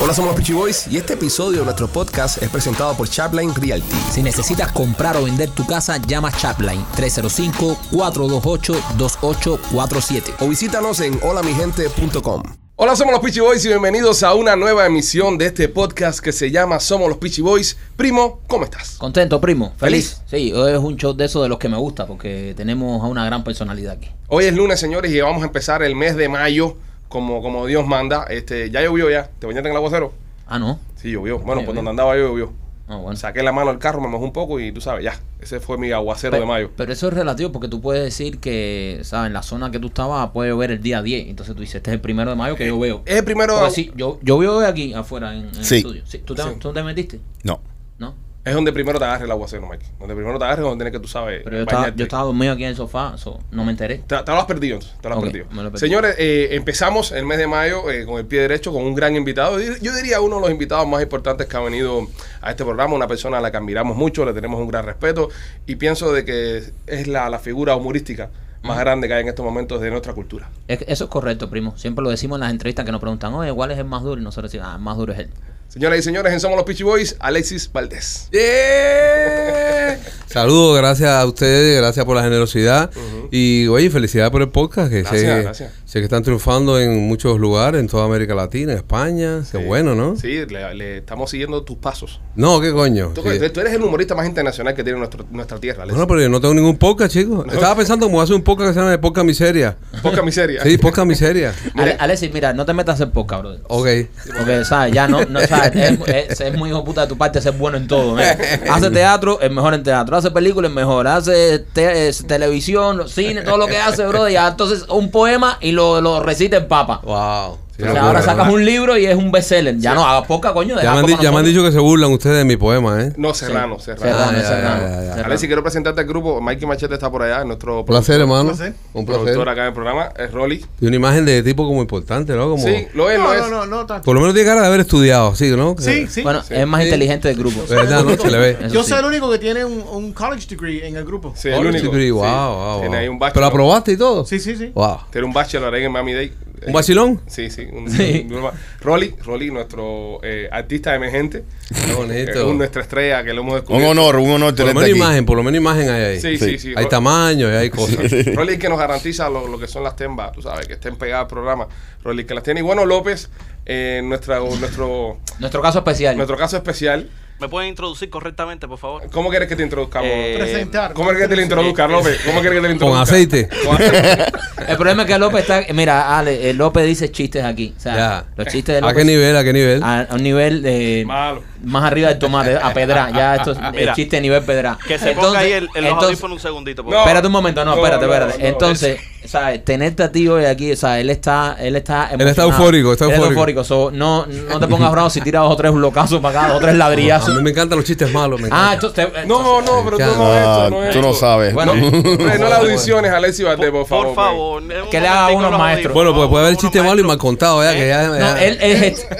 Hola, somos los Peachy Boys y este episodio de nuestro podcast es presentado por Chapline Realty. Si necesitas comprar o vender tu casa, llama Chapline 305-428-2847. O visítanos en holamigente.com. Hola, somos los Peachy Boys y bienvenidos a una nueva emisión de este podcast que se llama Somos los Peachy Boys. Primo, ¿cómo estás? ¿Contento, primo? ¿Feliz? Sí, hoy es un show de esos de los que me gusta porque tenemos a una gran personalidad aquí. Hoy es lunes, señores, y vamos a empezar el mes de mayo como, como Dios manda. Este, ya llovió ya. ¿Te bañaste en el aguacero? Ah, ¿no? Sí, llovió. Bueno, pues llovió. donde andaba yo llovió. Ah, bueno. Saqué la mano al carro, me mojé un poco y tú sabes, ya. Ese fue mi aguacero de mayo. Pero eso es relativo porque tú puedes decir que, ¿sabes? En la zona que tú estabas puede llover el día 10. Entonces tú dices, este es el primero de mayo que yo veo. Es el primero. Porque sí, yo, yo veo aquí afuera en, en Sí. el estudio. Sí, ¿tú, te, Sí. ¿Tú te metiste? No. ¿No? Es donde primero te agarre el aguacero, Mike. Donde primero te agarre es donde tienes que, tú sabes, Pero yo estaba, yo estaba dormido aquí en el sofá, so, no me enteré. Te, te lo has perdido, te lo has perdido. me lo perdí. Señores, eh, empezamos el mes de mayo eh, con el pie derecho, con un gran invitado. Yo diría uno de los invitados más importantes que ha venido a este programa, una persona a la que admiramos mucho, le tenemos un gran respeto y pienso de que es la, la figura humorística más grande que hay en estos momentos de nuestra cultura. Es- eso es correcto, primo. Siempre lo decimos en las entrevistas que nos preguntan, oye, ¿cuál es el más duro? Y nosotros decimos, ah, el más duro es él. Señoras y señores, en Somos los Peachy Boys, Alexis Valdés. ¡Yeah! Saludos, gracias a ustedes, gracias por la generosidad. Y oye, felicidades por el podcast, que Gracias, sé, gracias. sé que están triunfando en muchos lugares, en toda América Latina, en España. Qué Sí. bueno, ¿no? Sí, le, le estamos siguiendo tus pasos. No, qué coño. Tú, Sí. tú eres el humorista más internacional que tiene nuestro- nuestra tierra, Alexis. Bueno, pero yo no tengo ningún podcast, chicos. Estaba pensando cómo hacer un podcast que se llama de Podcast Miseria. Poca miseria. Sí, Podcast Miseria. Ale- Alexis, mira, no te metas en podcast, bro. Ok. Porque, ¿sabes? Ya no, no ¿sabes? Es, es- muy hijo puta de tu parte ser bueno en todo. Hace teatro, es mejor en teatro. Hace películas, es mejor. Hace te- es televisión, cine, todo lo que hace, bro. Ya entonces un poema y lo, lo recita el Papa. Wow. O sea, ahora sacas un libro y es un bestseller. Ya no hagas poca, coño. Ya me, han ya me han dicho que se burlan ustedes de mi poema, ¿eh? No, Serrano, Sí. Serrano. Serrano, Ah, ya, Serrano, ya, ya, ya. Serrano. Alexis, quiero presentarte al grupo. Mikey Machete está por allá, nuestro Un placer, hermano. placer. Un productor acá en el programa, es Rolly. Y una imagen de tipo como importante, ¿no? Como, Sí, lo es, No, lo es. no, no, no tanto. Por lo menos tiene cara de haber estudiado, ¿sí, no? Sí, sí. Bueno, Sí. es más Sí. inteligente del grupo. ¿Verdad, no? Se le ve. Eso Yo soy el único que tiene un, un college degree en el grupo. Sí, el único. degree, wow, wow, Tiene ahí un bachelor. ¿Pero aprobaste y todo? Sí, sí, sí. Wow. Tiene un bachelor ahí en Miami Dade. ¿Un vacilón? Sí, sí. Un, Sí. un- un- Rolly, Rolly, nuestro eh, artista emergente. Qué Eh, bonito. un- nuestra estrella que lo hemos Un descubierto. honor, un honor Por lo menos aquí. imagen, por lo menos imagen hay ahí. Sí, sí, sí. Hay Ro- tamaño y hay cosas. Rolly es que nos garantiza lo, lo que son las tembas, tú sabes, que estén pegadas al programa. Rolly que las tiene. Y bueno, López, eh, nuestra, nuestro, Nuestro caso especial. nuestro caso especial. ¿Me pueden introducir correctamente, por favor? ¿Cómo quieres que te introduzcamos? Eh, Presentar. ¿Cómo quieres que te lo introduzca, López? ¿Cómo quieres que te lo Con introduzca? aceite. Con aceite. El problema es que López está. Mira, Ale, eh, López dice chistes aquí. O sea, Ya. los chistes de ¿A López. qué nivel? ¿A qué nivel? A, a un nivel de. Malo. Más arriba del tomate, a pedra. Ya esto es el chiste de nivel pedra. Que se ponga ahí el, el audífonos un segundito, por No. favor. Espérate un momento, no, No, espérate, no, espérate. no, Entonces, ¿sabes? Tenerte a ti hoy aquí, o sea, él está, él está Él está eufórico, está Él eufórico. so, no, no te pongas bravo si tiras dos o tres blocazos para acá, dos o tres A mí me encantan los chistes malos. Me Ah, encantan. entonces. No, no, pero tú no es esto, Ah, no es tú no sabes. Bueno, no la audiciones, Alexi Valdés, por por, favor. por favor. Que le haga unos maestros. Bueno, pues puede haber chiste malo y mal contado, ya, que ya. No, él es.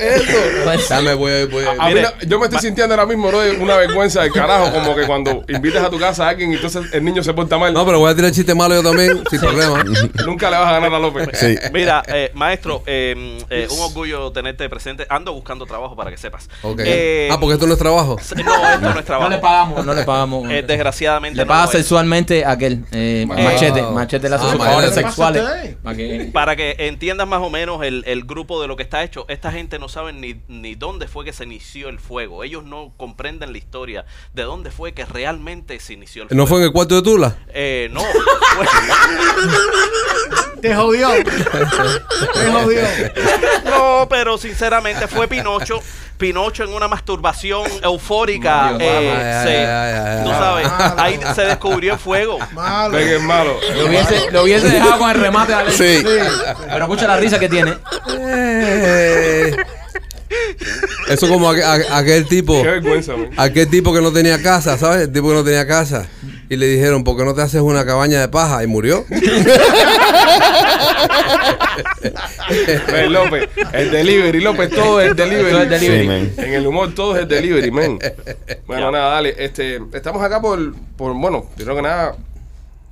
Pues, Ya me voy, no- yo me estoy sintiendo ahora mismo, bro, una vergüenza del carajo, como que cuando invitas a tu casa a alguien y entonces el niño se porta mal, No, pero voy a tirar chiste malo yo también, sin problema. nunca le vas a ganar a López. Sí. Mira, eh, maestro, eh, eh, un orgullo tenerte presente. Ando buscando trabajo para que sepas. Eh, ah, porque esto no es trabajo. No, esto no es no trabajo. le pagamos, no le pagamos. Eh, desgraciadamente. le no paga lo es. sexualmente a aquel. Eh, Wow. Machete. Machete le hace Ah, sus Machete. favores ¿Qué le pasa a sexuales. ustedes? Para que- Para que entiendas más o menos el, el grupo de lo que está hecho, esta gente no sabe ni, ni dónde fue que se inició el fuego. Ellos no comprenden la historia de dónde fue que realmente se inició el fuego. ¿No fue en el cuarto de Tula? Eh, no. fue- Te jodió. Te jodió. no, pero sinceramente fue Pinocho. Pinocho en una masturbación eufórica. Eh, se- ay, ay. tú sabes, Malo. ahí se descubrió el fuego. Malo. Es malo. Lo hubiese, lo hubiese dejado con el remate de Alexis. Sí. Pero escucha la risa que tiene. Eh. Eso como a- aquel tipo, Qué vergüenza, man. aquel tipo que no tenía casa, ¿sabes? El tipo que no tenía casa. Y le dijeron, ¿por qué no te haces una cabaña de paja? Y murió. Ven, López, el delivery, López, todo es delivery. Todo es delivery. Sí, man. En el humor todo es el delivery, men. Bueno, nada, dale. Este, estamos acá por, por, bueno, primero que nada,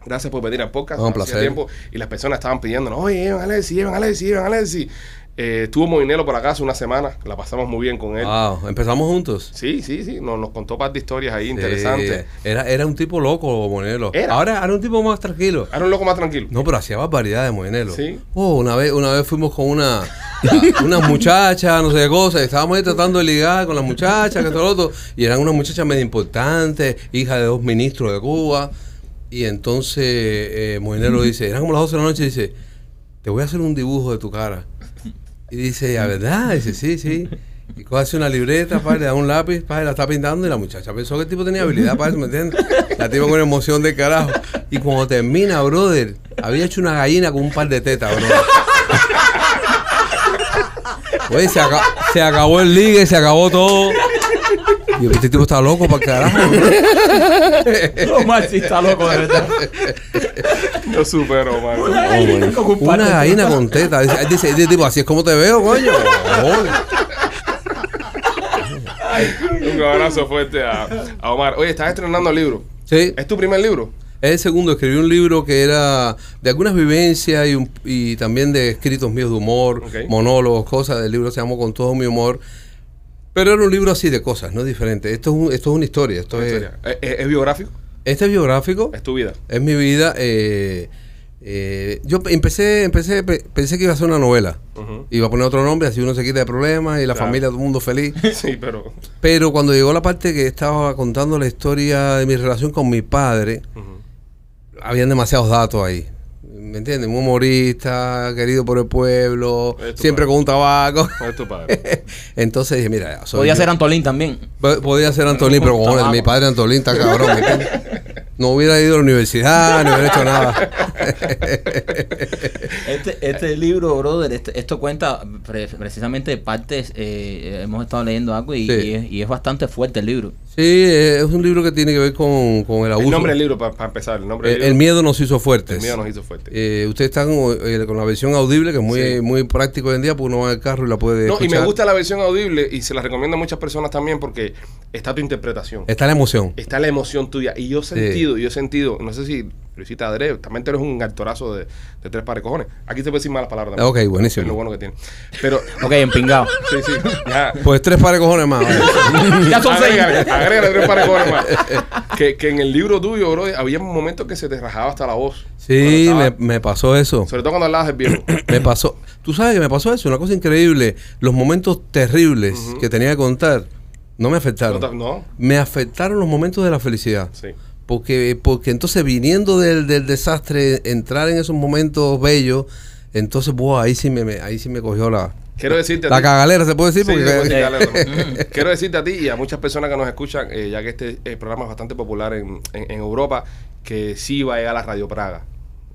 gracias por venir al podcast. No, un placer. tiempo, y las personas estaban pidiéndonos, oye, llevan a Alexi, llevan a Alexi, llevan a Alexi. Eh, estuvo Moinelo por acá hace una semana, la pasamos muy bien con él. Wow, empezamos juntos. Sí, sí, sí, nos, nos contó un par de historias ahí interesantes. Era, era un tipo loco, Moinelo. Era. Ahora era un tipo más tranquilo. Era un loco más tranquilo. No, pero hacía barbaridades, Moinelo. Sí. Oh, una vez, una vez fuimos con una, una muchacha, no sé qué cosa, y estábamos ahí tratando de ligar con la muchacha, que todo lo otro, y eran unas muchachas medio importantes, hija de dos ministros de Cuba. Y entonces eh, Moinelo dice, eran como las 12 de la noche, y dice, te voy a hacer un dibujo de tu cara. Y dice, ¿a verdad? dice, sí, sí. Y así una libreta, padre, le da un lápiz, padre, la está pintando y la muchacha pensó que el tipo tenía habilidad eso, ¿me entiendes? La tipa con emoción de carajo. Y cuando termina, brother, había hecho una gallina con un par de tetas, brother. Oye, se, aca- se acabó el ligue, se acabó todo. Y este tipo está loco para carajo. Omar sí está loco, de verdad. Yo supero, man. Una gallina con tetas. Dice, dice, dice, tipo, así es como te veo, coño. Joder. Un abrazo fuerte a, a Omar. Oye, estás estrenando el libro. Sí. ¿Es tu primer libro? Es el segundo, escribí un libro que era de algunas vivencias y, un- y también de escritos míos de humor, monólogos, cosas. El libro se llamó Con todo mi humor. Pero era un libro así de cosas, no es diferente. Esto es, un- esto es una historia. Esto es, Historia. ¿Es, es- es biográfico? Este es biográfico, Es tu vida. es mi vida. eh, eh, yo pe- empecé, empecé, pe- pensé que iba a ser una novela. Iba a poner otro nombre, así uno se quita de problemas y la Claro. familia, todo el mundo feliz. Sí, pero. Pero cuando llegó la parte que estaba contando la historia de mi relación con mi padre, habían demasiados datos ahí. ¿Me entiendes? Un humorista, querido por el pueblo, siempre padre. con un tabaco. Es tu padre. Entonces dije, mira, soy Podía yo. ser Antolín también. Po- Podía ser Antolín, pero Tabaco. mi padre Antolín está cabrón. No hubiera ido a la universidad, no hubiera hecho nada. Este, este libro, brother, este- esto cuenta pre- precisamente de partes. eh, hemos estado leyendo algo y, Sí. y es, y es bastante fuerte el libro. Sí, eh, es un libro que tiene que ver con, con el abuso. El nombre del libro, para empezar. El nombre Eh, miedo nos hizo fuertes. El miedo nos hizo fuerte. Eh, ustedes están eh, con la versión audible, que es muy, Sí. muy práctico hoy en día, porque uno va el carro y la puede No, y me gusta la versión audible y se la recomiendo a muchas personas también porque está tu interpretación. Está la emoción. Está la emoción tuya. Y yo he sentido, yo he sentido, no sé si lo hiciste adrede, también tú eres un actorazo de, de tres pares de cojones. Aquí se puede decir malas palabras también. Ok, buenísimo. Es lo bueno que tiene. Pero, Ok, empingado. sí, sí. Ya. Pues tres pares de cojones más. vale. ya son seis. Agrégale, tres pares de cojones más. Que, que en el libro tuyo, bro, había un momento que se te rajaba hasta la voz. Sí, me, pasó eso. Sobre todo cuando hablabas del viejo. Me pasó. Tú sabes que me pasó eso, una cosa increíble. Los momentos terribles que tenía que contar no me afectaron. no, Me afectaron los momentos de la felicidad. sí. Porque, porque entonces viniendo del, del desastre, entrar en esos momentos bellos, entonces, buah, ahí sí me, me- ahí sí me cogió la, Quiero decirte a la ti- cagalera, se puede decir. Sí, porque, se puede decir galero, ¿no? Quiero decirte a ti y a muchas personas que nos escuchan, eh, ya que este eh, programa es bastante popular en, en- en Europa, que sí va a llegar a Radio Praga.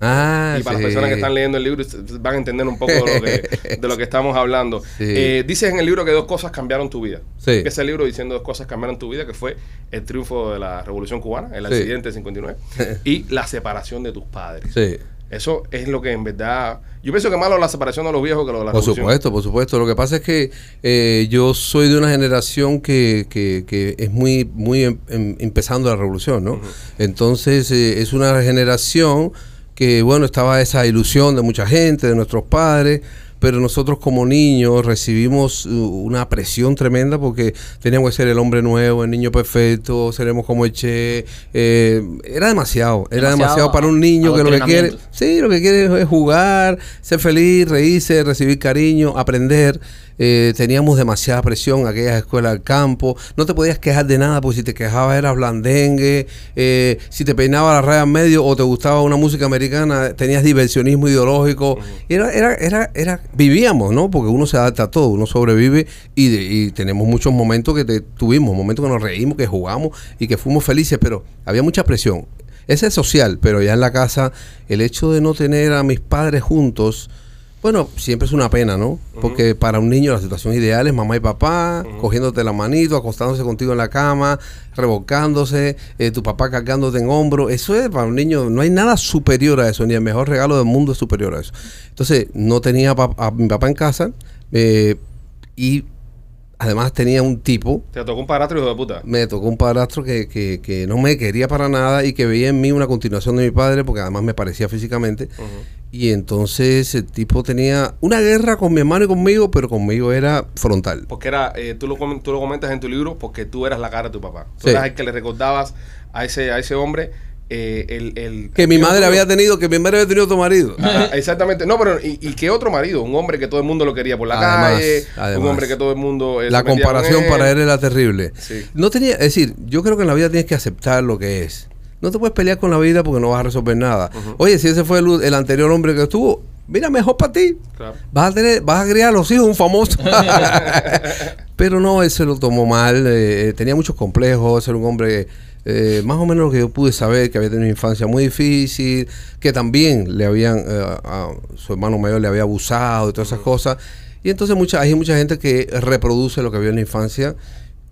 Ah, y para sí. las personas que están leyendo el libro van a entender un poco de lo que, de lo que estamos hablando. Sí. Eh, dices en el libro que dos cosas cambiaron tu vida. Sí. Empieza el libro diciendo dos cosas cambiaron tu vida, que fue el triunfo de la Revolución Cubana, el accidente del 59, y la separación de tus padres. Sí. Eso es lo que en verdad... Yo pienso que más lo de la separación de los viejos que lo de la Por revolución. supuesto, por supuesto. Lo que pasa es que eh, yo soy de una generación que, que, que es muy, muy em- em- empezando la revolución, ¿no? Entonces eh, es una generación que, bueno, estaba esa ilusión de mucha gente, de nuestros padres, pero nosotros como niños recibimos uh, una presión tremenda porque teníamos que ser el hombre nuevo, el niño perfecto, seremos como el Che. eh, era demasiado, era Demasiado demasiado para un niño que lo que quiere. Sí, lo que quiere es jugar, ser feliz, reírse, recibir cariño, aprender. Eh, teníamos demasiada presión, aquellas escuelas del campo. No te podías quejar de nada, porque si te quejabas eras blandengue. Eh, si te peinaba la raya en medio o te gustaba una música americana, tenías diversionismo ideológico. Era, era, era, era, vivíamos, ¿no? Porque uno se adapta a todo, uno sobrevive y, de- y tenemos muchos momentos que te- tuvimos, momentos que nos reímos, que jugamos y que fuimos felices, pero había mucha presión. Ese es social, pero ya en la casa, el hecho de no tener a mis padres juntos, bueno, siempre es una pena, ¿no? Porque para un niño la situación ideal es mamá y papá, cogiéndote la manito, acostándose contigo en la cama, revolcándose, eh, tu papá cargándote en hombro. Eso es para un niño, no hay nada superior a eso, ni el mejor regalo del mundo es superior a eso. Entonces, no tenía pa- a mi papá en casa eh, y además tenía un tipo Te tocó un padrastro hijo de puta. me tocó un padrastro que, que, que no me quería para nada y que veía en mí una continuación de mi padre, porque además me parecía físicamente. Y entonces el tipo tenía una guerra con mi hermano y conmigo, pero conmigo era frontal. Porque era, eh, tú, lo, tú lo comentas en tu libro, porque tú eras la cara de tu papá. Tú Sí. eras el que le recordabas a ese, a ese hombre eh, el, el- Que mi el madre otro- había tenido, que mi madre había tenido otro marido. Ajá, exactamente. No, pero ¿y, y qué otro marido? Un hombre que todo el mundo lo quería por la Además, calle. Un hombre que todo el mundo. eh, La comparación para él era terrible. Sí. No tenía, es decir, yo creo que en la vida tienes que aceptar lo que es. No te puedes pelear con la vida porque no vas a resolver nada. Oye, si ese fue el, el anterior hombre que estuvo, mira, mejor para ti. Claro. Vas a tener, vas a criar a los hijos un famoso. Pero no, él se lo tomó mal, eh, tenía muchos complejos, era un hombre eh, más o menos lo que yo pude saber, que había tenido una infancia muy difícil, que también le habían, eh, a su hermano mayor le había abusado y todas esas cosas. Y entonces mucha, hay mucha gente que reproduce lo que vio en la infancia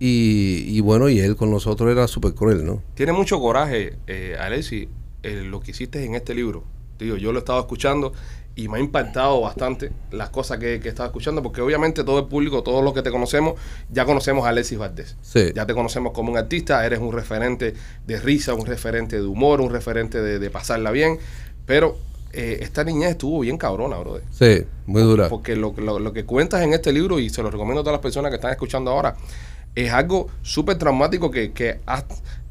y, y bueno, y él con nosotros era súper cruel, ¿no? Tiene mucho coraje, eh, Alexi, eh, lo que hiciste en este libro. Digo, yo lo he estado escuchando y me ha impactado bastante las cosas que, que he estado escuchando, porque obviamente todo el público, todos los que te conocemos, ya conocemos a Alexis Valdés. Sí. Ya te conocemos como un artista, eres un referente de risa, un referente de humor, un referente de, de pasarla bien, pero eh, esta niñez estuvo bien cabrona, brother. Sí, muy dura. Porque lo, lo- lo que cuentas en este libro, y se lo recomiendo a todas las personas que están escuchando ahora, es algo súper traumático que, que has-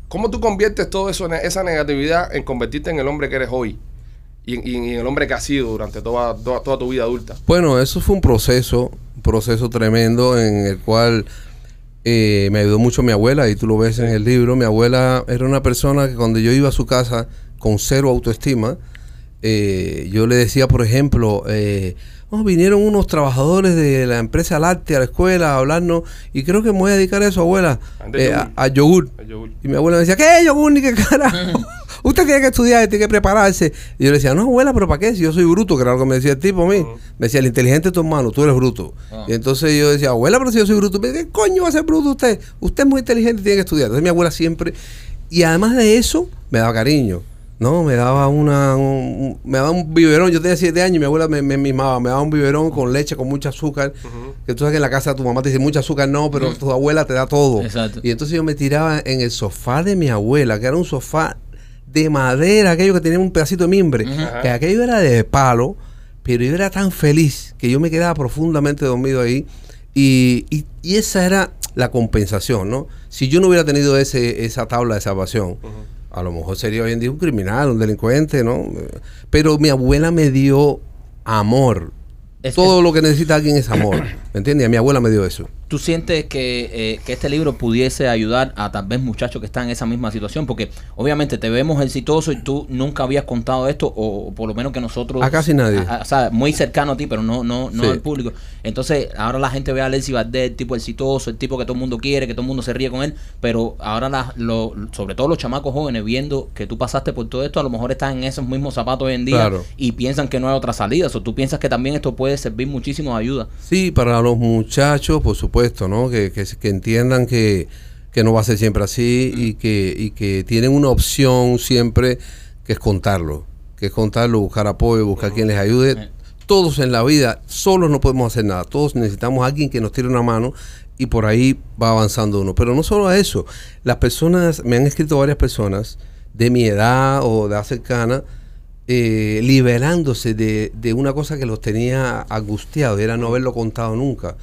¿Cómo tú conviertes todo eso, esa negatividad en convertirte en el hombre que eres hoy? Y, en- y en el hombre que has sido durante toda, toda, toda tu vida adulta. Bueno, eso fue un proceso, un proceso tremendo en el cual eh, me ayudó mucho mi abuela, y tú lo ves en el libro. Mi abuela era una persona que cuando yo iba a su casa con cero autoestima, eh, yo le decía, por ejemplo, eh, "Oh, vinieron unos trabajadores de la empresa láctea a la escuela a hablarnos, y creo que me voy a dedicar a eso, abuela, eh, a, yogur. a yogur. El yogur. Y mi abuela me decía, ¿qué yogur ni qué carajo? Usted tiene que estudiar, tiene que prepararse. Y yo le decía, no, abuela, pero ¿para qué? Si yo soy bruto, que era lo que me decía el tipo a mí. Me decía, el inteligente es tu hermano, tú eres bruto. Ah. Y entonces yo decía, abuela, pero si yo soy bruto. ¿qué coño va a ser bruto usted? Usted es muy inteligente y tiene que estudiar. Entonces mi abuela siempre... Y además de eso, me daba cariño. No, me daba una, un- me daba un biberón. Yo tenía siete años y mi abuela me, me mimaba. Me daba un biberón con leche, con mucho azúcar. Que tú sabes que en la casa tu mamá te dice mucho azúcar, no, pero tu abuela te da todo. Exacto. Y entonces yo me tiraba en el sofá de mi abuela, que era un sofá de madera, aquello que tenía un pedacito de mimbre. Que aquello era de palo, pero yo era tan feliz que yo me quedaba profundamente dormido ahí. Y, y- y esa era la compensación, ¿no? Si yo no hubiera tenido ese, esa tabla de salvación, a lo mejor sería hoy en día un criminal, un delincuente, ¿no? Pero mi abuela me dio amor. Es- Todo lo que necesita alguien es amor. ¿Me entiendes? A mi abuela me dio eso. ¿Tú sientes que, eh, que este libro pudiese ayudar a tal vez muchachos que están en esa misma situación? Porque obviamente te vemos exitoso y tú nunca habías contado esto, o, por lo menos que nosotros... A casi nadie. a- a- o sea, muy cercano a ti, pero no, no, no Sí. al público. Entonces, ahora la gente ve a Alexis Valdés, el tipo exitoso, el tipo que todo el mundo quiere, que todo el mundo se ríe con él, pero ahora, la- lo- sobre todo los chamacos jóvenes, viendo que tú pasaste por todo esto, a lo mejor están en esos mismos zapatos hoy en día Claro. y piensan que no hay otra salida. O tú piensas que también esto puede servir muchísimo de ayuda. Sí, para los muchachos, por supuesto, ¿no? Que, que, que entiendan que, que no va a ser siempre así y que, y que tienen una opción siempre que es contarlo. Que es contarlo, buscar apoyo, buscar quien les ayude. Todos en la vida, solos no podemos hacer nada. Todos necesitamos a alguien que nos tire una mano y por ahí va avanzando uno. Pero no solo a eso. Las personas, me han escrito varias personas de mi edad o de edad cercana, eh, liberándose de, de una cosa que los tenía angustiados, era no haberlo contado nunca.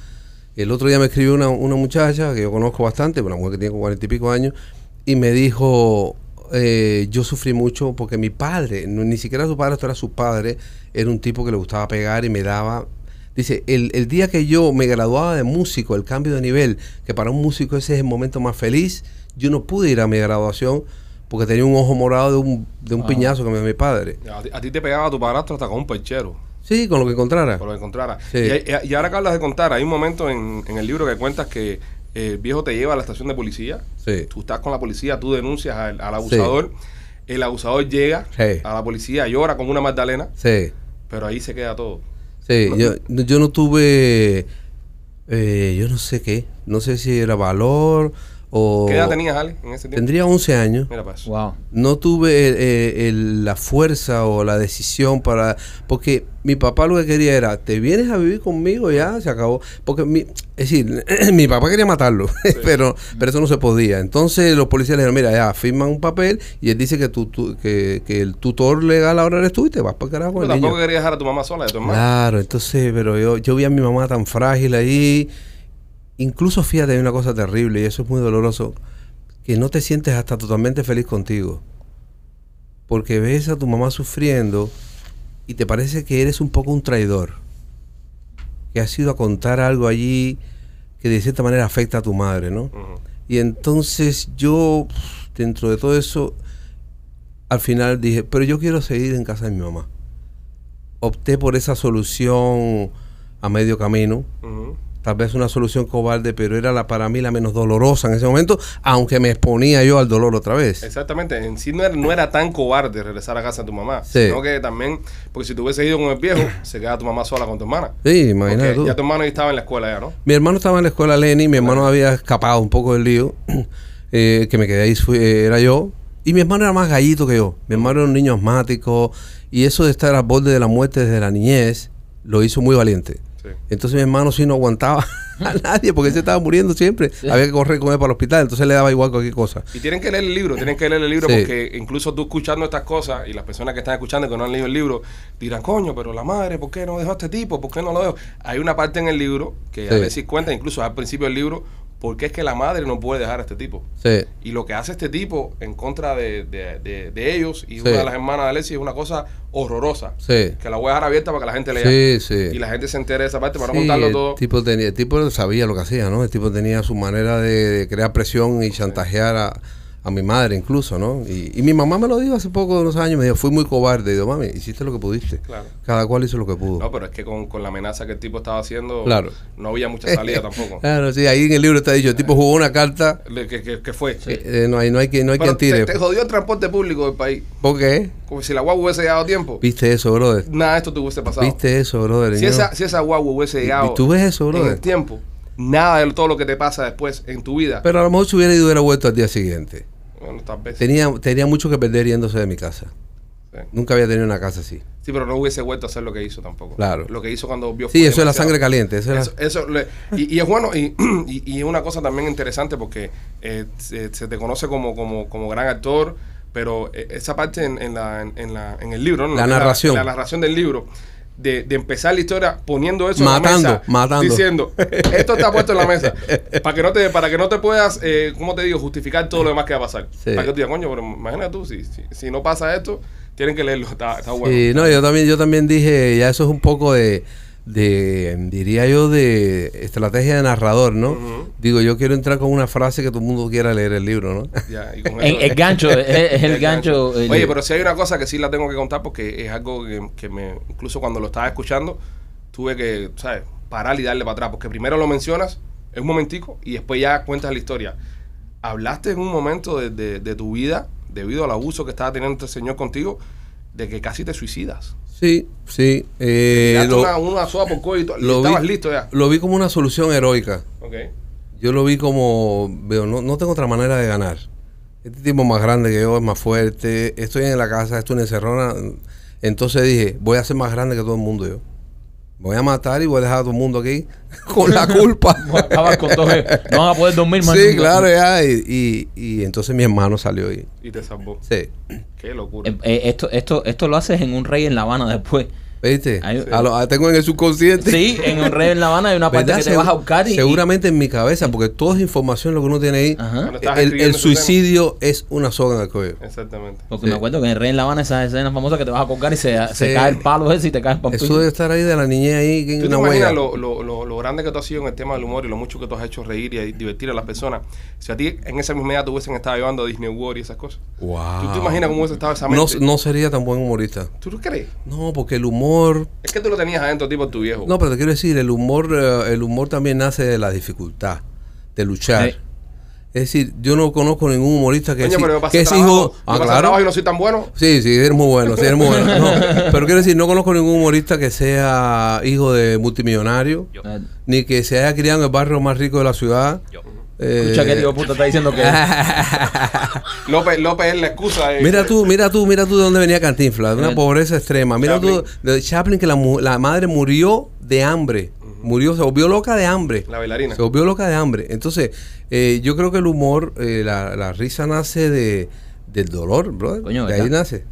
El otro día me escribió una, una muchacha que yo conozco bastante, una mujer que tiene cuarenta y pico años, y me dijo, eh, yo sufrí mucho porque mi padre, no- ni siquiera su padre, esto era su padre, era un tipo que le gustaba pegar y me daba... Dice, el, el día que yo me graduaba de músico, el cambio de nivel, que para un músico ese es el momento más feliz, yo no pude ir a mi graduación porque tenía un ojo morado de un, de un Wow. piñazo que me dio mi padre. A ti, a ti te pegaba tu padrastro hasta con un perchero, Sí, con lo que encontrara. por lo que encontrara. Sí. Y, y ahora que hablas de contar, hay un momento en, en el libro que cuentas que eh, el viejo te lleva a la estación de policía. Sí. Tú estás con la policía, tú denuncias al, al abusador. El abusador llega a la policía, llora como una magdalena, Sí. pero ahí se queda todo. Sí, yo, yo no tuve, eh, yo no sé qué, no sé si era valor o ¿Qué edad tenías, Ali, en ese tiempo? tendría 11 años. Mira para eso. Wow. No tuve eh, el- la fuerza o la decisión para... Porque mi papá lo que quería era, te vienes a vivir conmigo ya, se acabó. Porque, mi, es decir, mi papá quería matarlo, pero, pero eso no se podía. Entonces los policías le dijeron, mira, ya, firman un papel y él dice que, tu, tu- que, que el tutor legal ahora eres tú y te vas para el carajo con Pero el tampoco niño. querías dejar a tu mamá sola, de tu hermano. Claro, entonces, pero yo, yo vi a mi mamá tan frágil ahí. Incluso fíjate, hay una cosa terrible y eso es muy doloroso, que no te sientes hasta totalmente feliz contigo. Porque ves a tu mamá sufriendo y te parece que eres un poco un traidor. Que has ido a contar algo allí que de cierta manera afecta a tu madre, ¿no? Y entonces yo, dentro de todo eso, al final dije, pero yo quiero seguir en casa de mi mamá. Opté por esa solución a medio camino. Tal vez una solución cobarde, pero era la para mí la menos dolorosa en ese momento, aunque me exponía yo al dolor otra vez. Exactamente, en sí no era, no era tan cobarde regresar a casa de tu mamá, Sí. sino que también, porque si tú hubieses ido con el viejo, se queda tu mamá sola con tu hermana. Sí, imagínate tú. ya tu hermano estaba en la escuela ya, ¿no? Mi hermano estaba en la escuela Lenny, mi hermano había escapado un poco del lío, eh, que me quedé ahí, fui- eh, era yo. Y mi hermano era más gallito que yo. Mi hermano era un niño asmático y eso de estar al borde de la muerte desde la niñez lo hizo muy valiente. Sí. Entonces mi hermano sí no aguantaba a nadie porque él se estaba muriendo siempre. Había que correr con él para el hospital, entonces le daba igual cualquier cosa. Y tienen que leer el libro, tienen que leer el libro Sí. porque incluso tú escuchando estas cosas y las personas que están escuchando que no han leído el libro dirán, coño, pero la madre, ¿por qué no dejó a este tipo? ¿Por qué no lo dejó? Hay una parte en el libro que a veces cuenta, incluso al principio del libro, por qué es que la madre no puede dejar a este tipo. Sí. Y lo que hace este tipo en contra de, de- de- de ellos y Sí. una de las hermanas de Alexis es una cosa horrorosa. Sí. Que la voy a dejar abierta para que la gente lea. Sí, sí. Y la gente se entere de esa parte para no contarlo el todo. Tipo tenía, el tipo sabía lo que hacía, ¿no? El tipo tenía su manera de, de crear presión y chantajear a, a mi madre incluso, ¿no? Y, y mi mamá me lo dijo hace poco, unos años, me dijo, fui muy cobarde. Y yo, mami, hiciste lo que pudiste. Claro. Cada cual hizo lo que pudo. No, pero es que con, con la amenaza que el tipo estaba haciendo, Claro. no había mucha salida tampoco. Claro, sí, ahí en el libro está dicho, el tipo jugó una carta, que, que- que fue. eh, eh, no hay, no hay, que, no hay Pero quien tire. te, te jodió el transporte público del país. ¿Por qué? Como si la guagua hubiese llegado a tiempo. ¿Viste eso, brother? Nada de esto te hubiese pasado. ¿Viste eso, brother? Si esa, si esa guagua hubiese ¿Y- llegado y tú ves eso, en brother? el tiempo, nada de todo lo que te pasa después en tu vida. Pero a lo mejor si hubiera ido, hubiera vuelto al día siguiente. Bueno, tal vez. Tenía, tenía mucho que perder yéndose de mi casa. Sí. Nunca había tenido una casa así. Sí, pero no hubiese vuelto a hacer lo que hizo tampoco. Claro. Lo que hizo cuando vio Sí, eso es la sangre caliente. Eso le- y, y es bueno, y, y, y es una cosa también interesante porque eh, se, se te conoce como, como, como gran actor, pero eh, esa parte en, en la, en, la, en el libro, ¿no? La narración. La, narración del libro, de, de empezar la historia poniendo eso en Matando, la mesa, matando. diciendo, esto está puesto en la mesa, para que no te, para que no te puedas, eh, ¿cómo te digo?, justificar todo lo demás que va a pasar. Sí. Para que tú digas, coño, pero imagina tú, si, si, si no pasa esto, tienen que leerlo, está, está bueno. Sí, no, yo también, yo también dije, ya eso es un poco de, de, diría yo, de estrategia de narrador, ¿no? Digo, yo quiero entrar con una frase que todo el mundo quiera leer el libro, ¿no? Ya, y con el gancho, es, es el gancho. Oye, pero si hay una cosa que sí la tengo que contar porque es algo que, que me, incluso cuando lo estaba escuchando, tuve que, ¿sabes? Parar y darle para atrás. Porque primero lo mencionas en un momentico y después ya cuentas la historia. Hablaste en un momento de, de- de tu vida, debido al abuso que estaba teniendo este señor contigo, de que casi te suicidas. Sí, sí. eh, lo, una, una soda por lo estabas vi, listo ya. lo vi como una solución heroica. Ok. Yo lo vi como, veo, no, no tengo otra manera de ganar. Este tipo es más grande que yo, es más fuerte. Estoy en la casa, estoy en encerrona. Entonces dije, voy a ser más grande que todo el mundo yo. Voy a matar y voy a dejar a todo el mundo aquí con la culpa. Con todo. No van a poder dormir más. sí, nunca. claro, ya. Y, y, y entonces mi hermano salió ahí. Y te salvó. Sí. Qué locura. Eh, eh, esto, esto, esto lo haces en un rey en La Habana después. ¿Viste? Hay- A lo- a- tengo en el subconsciente. Sí, en un rey en La Habana hay una parte ¿Verdad? que te Segu- vas a buscar y. Seguramente en mi cabeza, porque toda es información lo que uno tiene ahí. El, el tema. suicidio es una soga en el cuello. Exactamente. Porque Sí. me acuerdo que en el Rey en La Habana esas escenas famosas que te vas a colgar y se, cae el palo ese y te caes para Eso debe estar ahí de la niñez ahí. que ¿Tú te imaginas huella. lo, lo, lo, lo grande que tú has sido en el tema del humor y lo mucho que tú has hecho reír y divertir a las personas? Si a ti en esa misma edad te hubiesen estado llevando a Disney World y esas cosas. Wow. ¿Tú te imaginas cómo hubiese estado esa no, mente? no sería tan buen humorista. ¿Tú lo crees? No, porque el humor. Es que tú lo tenías adentro, tipo tu viejo. No, pero te quiero decir, el humor, eh, el humor también nace de la dificultad, de luchar. Sí. Es decir, yo no conozco ningún humorista que, sí- pero que es trabajo, hijo. Ah, claro. trabajo y no soy tan bueno. Sí, sí, eres muy bueno, sí, eres muy bueno. No, pero quiero decir, no conozco ningún humorista que sea hijo de multimillonario, Yo. Ni que se haya criado en el barrio más rico de la ciudad, Yo. Eh, Escucha que el hijo de puta está diciendo que. López, López es la excusa. de- Mira tú, mira tú, mira tú de dónde venía Cantinflas, de una pobreza extrema. Mira tú, de Chaplin, que la, madre murió de hambre. Murió, se volvió loca de hambre. La bailarina. Se volvió loca de hambre. Entonces, eh, yo creo que el humor, eh, la, la risa nace de, del dolor, brother. Coño, de ¿verdad? ahí nace.